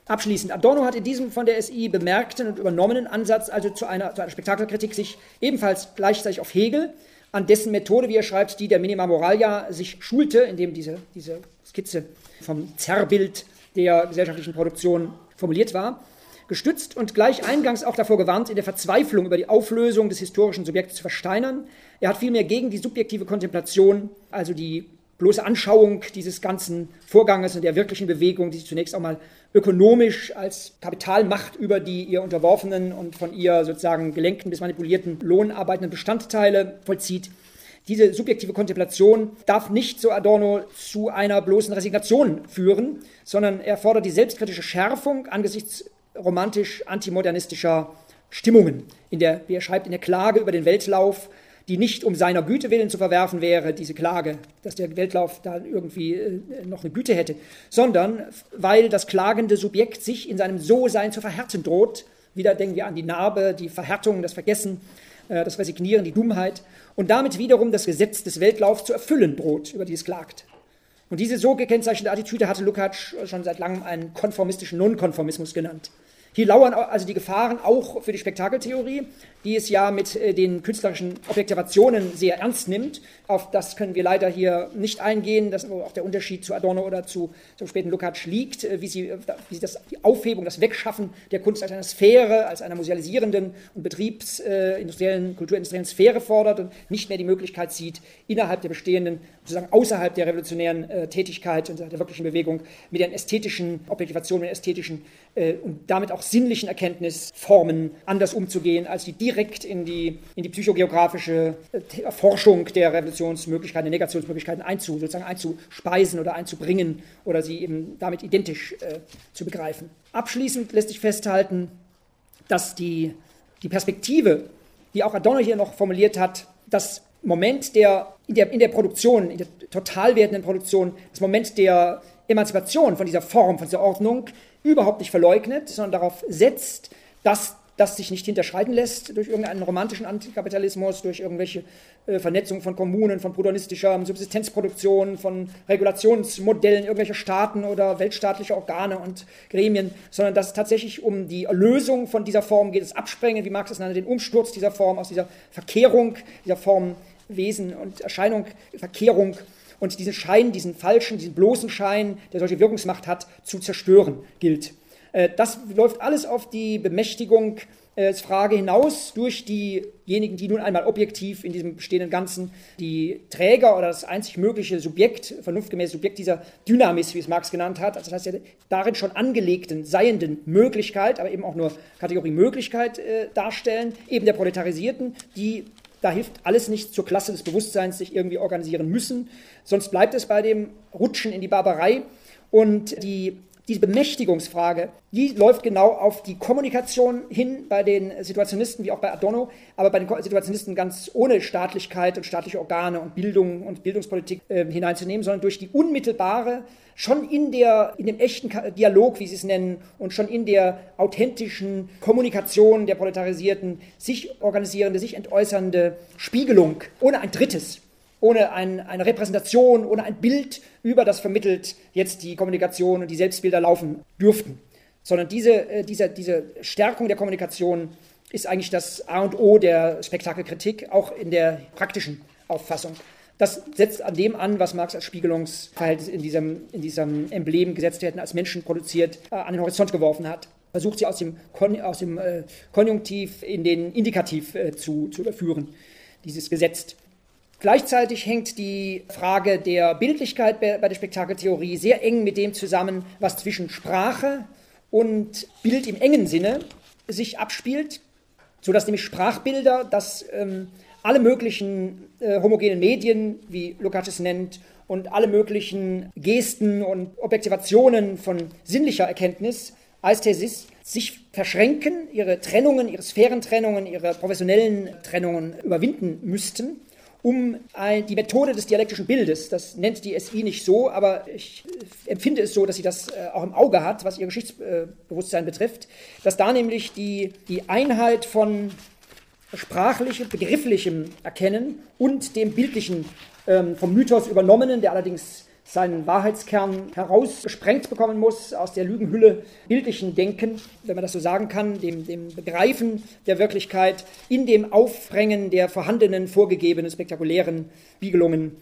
Abschließend, Adorno hat in diesem von der SI bemerkten und übernommenen Ansatz, also zu einer, zu einer Spektakelkritik, sich ebenfalls gleichzeitig auf Hegel, an dessen Methode, wie er schreibt, die der Minima Moralia sich schulte, indem diese, diese Skizze vom Zerrbild der gesellschaftlichen Produktion formuliert war, gestützt und gleich eingangs auch davor gewarnt, in der Verzweiflung über die Auflösung des historischen Subjekts zu versteinern. Er hat vielmehr gegen die subjektive Kontemplation, also die bloße Anschauung dieses ganzen Vorganges und der wirklichen Bewegung, die sich zunächst auch mal ökonomisch als Kapitalmacht über die ihr unterworfenen und von ihr sozusagen gelenkten bis manipulierten lohnarbeitenden Bestandteile vollzieht, diese subjektive Kontemplation darf nicht, so Adorno, zu einer bloßen Resignation führen, sondern er fordert die selbstkritische Schärfung angesichts romantisch antimodernistischer Stimmungen, in der, wie er schreibt, in der Klage über den Weltlauf, die nicht um seiner Güte willen zu verwerfen wäre, diese Klage, dass der Weltlauf da irgendwie äh, noch eine Güte hätte, sondern weil das klagende Subjekt sich in seinem So-Sein zu verhärten droht. Wieder denken wir an die Narbe, die Verhärtung, das Vergessen, äh, das Resignieren, die Dummheit und damit wiederum das Gesetz des Weltlaufs zu erfüllen droht, über die es klagt. Und diese so gekennzeichnete Attitüde hatte Lukács schon seit langem einen konformistischen Nonkonformismus genannt. Hier lauern also die Gefahren auch für die Spektakeltheorie, die es ja mit äh, den künstlerischen Objektivationen sehr ernst nimmt. Auf das können wir leider hier nicht eingehen, dass auch der Unterschied zu Adorno oder zu, zum späten Lukács liegt, äh, wie sie, wie sie das, die Aufhebung, das Wegschaffen der Kunst als einer Sphäre, als einer musealisierenden und betriebsindustriellen, äh, kulturindustriellen Sphäre fordert und nicht mehr die Möglichkeit sieht, innerhalb der bestehenden, sozusagen außerhalb der revolutionären äh, Tätigkeit und der wirklichen Bewegung mit den ästhetischen Objektivationen, mit ästhetischen äh, und damit auch sinnlichen Erkenntnisformen anders umzugehen, als die direkt in die, in die psychogeografische äh, Forschung der Revolutionsmöglichkeiten, der Negationsmöglichkeiten einzu, sozusagen einzuspeisen oder einzubringen oder sie eben damit identisch äh, zu begreifen. Abschließend lässt sich festhalten, dass die, die Perspektive, die auch Adorno hier noch formuliert hat, das Moment der in, der in der Produktion, in der total werdenden Produktion, das Moment der Emanzipation von dieser Form, von dieser Ordnung überhaupt nicht verleugnet, sondern darauf setzt, dass das sich nicht hinterschreiten lässt durch irgendeinen romantischen Antikapitalismus, durch irgendwelche äh, Vernetzung von Kommunen, von protagonistischer Subsistenzproduktion, von Regulationsmodellen irgendwelcher Staaten oder weltstaatlicher Organe und Gremien, sondern dass es tatsächlich um die Erlösung von dieser Form geht, das Absprengen, wie Marx es nannte, den Umsturz dieser Form, aus dieser Verkehrung, dieser Form Wesen und Erscheinung, Verkehrung und diesen Schein, diesen falschen, diesen bloßen Schein, der solche Wirkungsmacht hat, zu zerstören gilt. Äh, das läuft alles auf die Bemächtigung äh, Frage hinaus durch diejenigen, die nun einmal objektiv in diesem bestehenden Ganzen die Träger oder das einzig mögliche Subjekt, vernunftgemäße Subjekt dieser Dynamis, wie es Marx genannt hat, also das heißt der darin schon angelegten, seienden Möglichkeit, aber eben auch nur Kategorie Möglichkeit äh, darstellen, eben der Proletarisierten, die da hilft alles nicht zur Klasse des Bewusstseins sich irgendwie organisieren müssen, sonst bleibt es bei dem Rutschen in die Barbarei. Und die diese Bemächtigungsfrage, die läuft genau auf die Kommunikation hin bei den Situationisten wie auch bei Adorno, aber bei den Situationisten ganz ohne Staatlichkeit und staatliche Organe und Bildung und Bildungspolitik äh, hineinzunehmen, sondern durch die unmittelbare, schon in, der, in dem echten Dialog, wie sie es nennen, und schon in der authentischen Kommunikation der Proletarisierten, sich organisierende, sich entäußernde Spiegelung, ohne ein drittes, ohne ein, eine Repräsentation, ohne ein Bild, über das vermittelt jetzt die Kommunikation und die Selbstbilder laufen dürften. Sondern diese, äh, diese, diese Stärkung der Kommunikation ist eigentlich das A und O der Spektakelkritik, auch in der praktischen Auffassung. Das setzt an dem an, was Marx als Spiegelungsverhältnis in diesem, in diesem Emblem gesetzt werden, als Menschen produziert, äh, an den Horizont geworfen hat. Versucht sie aus dem, Kon aus dem äh, Konjunktiv in den Indikativ äh, zu, zu überführen, dieses Gesetz. Gleichzeitig hängt die Frage der Bildlichkeit bei der Spektakeltheorie sehr eng mit dem zusammen, was zwischen Sprache und Bild im engen Sinne sich abspielt, sodass nämlich Sprachbilder, dass ähm, alle möglichen äh, homogenen Medien, wie Lukács es nennt, und alle möglichen Gesten und Objektivationen von sinnlicher Erkenntnis, Aesthesis, sich verschränken, ihre Trennungen, ihre Sphärentrennungen, ihre professionellen Trennungen überwinden müssten um die Methode des dialektischen Bildes, das nennt die SI nicht so, aber ich empfinde es so, dass sie das äh, auch im Auge hat, was ihr Geschichtsbewusstsein betrifft, dass da nämlich die, die Einheit von sprachlichem, begrifflichem Erkennen und dem bildlichen, ähm, vom Mythos übernommenen, der allerdings seinen Wahrheitskern herausgesprengt bekommen muss aus der Lügenhülle bildlichen Denken, wenn man das so sagen kann, dem, dem Begreifen der Wirklichkeit, in dem Aufbringen der vorhandenen, vorgegebenen, spektakulären Spiegelungen.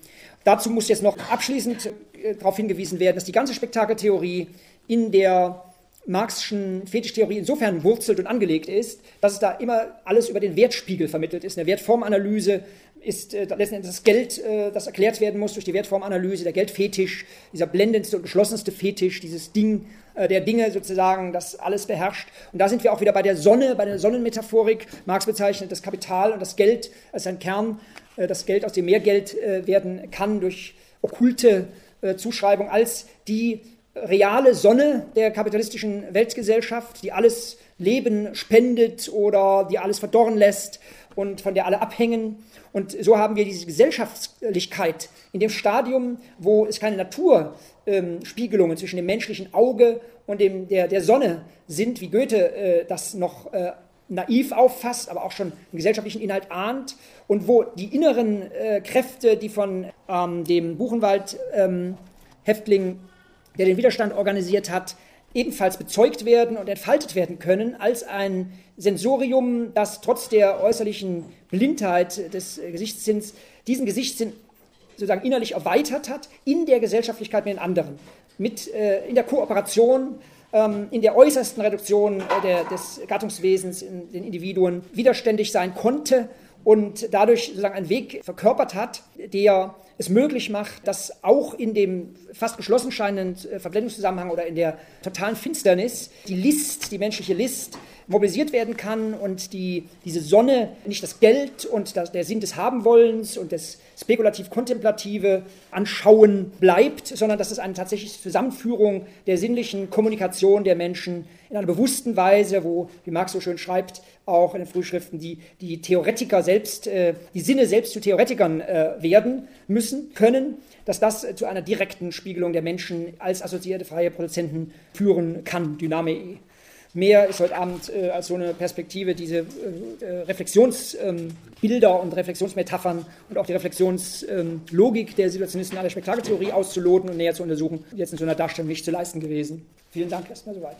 Dazu muss jetzt noch abschließend äh, darauf hingewiesen werden, dass die ganze Spektakeltheorie in der Marxischen Fetischtheorie insofern wurzelt und angelegt ist, dass es da immer alles über den Wertspiegel vermittelt ist, eine Wertformanalyse, ist äh, letztendlich das Geld, äh, das erklärt werden muss durch die Wertformanalyse, der Geldfetisch, dieser blendendste und geschlossenste Fetisch, dieses Ding äh, der Dinge sozusagen, das alles beherrscht. Und da sind wir auch wieder bei der Sonne, bei der Sonnenmetaphorik. Marx bezeichnet das Kapital und das Geld als ein Kern, äh, das Geld, aus dem mehr Geld äh, werden kann durch okkulte äh, Zuschreibung als die reale Sonne der kapitalistischen Weltgesellschaft, die alles Leben spendet oder die alles verdorren lässt und von der alle abhängen. Und so haben wir diese Gesellschaftlichkeit in dem Stadium, wo es keine Naturspiegelungen ähm, zwischen dem menschlichen Auge und dem, der, der Sonne sind, wie Goethe äh, das noch äh, naiv auffasst, aber auch schon den gesellschaftlichen Inhalt ahnt und wo die inneren äh, Kräfte, die von ähm, dem Buchenwald-Häftling, ähm, der den Widerstand organisiert hat, ebenfalls bezeugt werden und entfaltet werden können als ein Sensorium, das trotz der äußerlichen Blindheit des Gesichtssinns diesen Gesichtssinn sozusagen innerlich erweitert hat in der Gesellschaftlichkeit mit den anderen, mit, äh, in der Kooperation, ähm, in der äußersten Reduktion äh, der, des Gattungswesens in den Individuen widerständig sein konnte und dadurch sozusagen einen Weg verkörpert hat, der es möglich macht, dass auch in dem fast geschlossen scheinenden äh, Verblendungszusammenhang oder in der totalen Finsternis die List, die menschliche List, mobilisiert werden kann und die, diese Sonne, nicht das Geld und das, der Sinn des Habenwollens und das spekulativ-kontemplative Anschauen bleibt, sondern dass es eine tatsächliche Zusammenführung der sinnlichen Kommunikation der Menschen in einer bewussten Weise, wo, wie Marx so schön schreibt, auch in den Frühschriften, die, die Theoretiker selbst, äh, die Sinne selbst zu Theoretikern äh, werden müssen, können, dass das äh, zu einer direkten Spiegelung der Menschen als assoziierte freie Produzenten führen kann, Dyname mehr ist heute Abend äh, als so eine Perspektive diese äh, äh Reflexionsbilder ähm, und Reflexionsmetaphern und auch die Reflexionslogik ähm, der Situationisten aller Spektakeltheorie auszuloten und näher zu untersuchen, jetzt in so einer Darstellung nicht zu leisten gewesen. Vielen Dank erstmal soweit.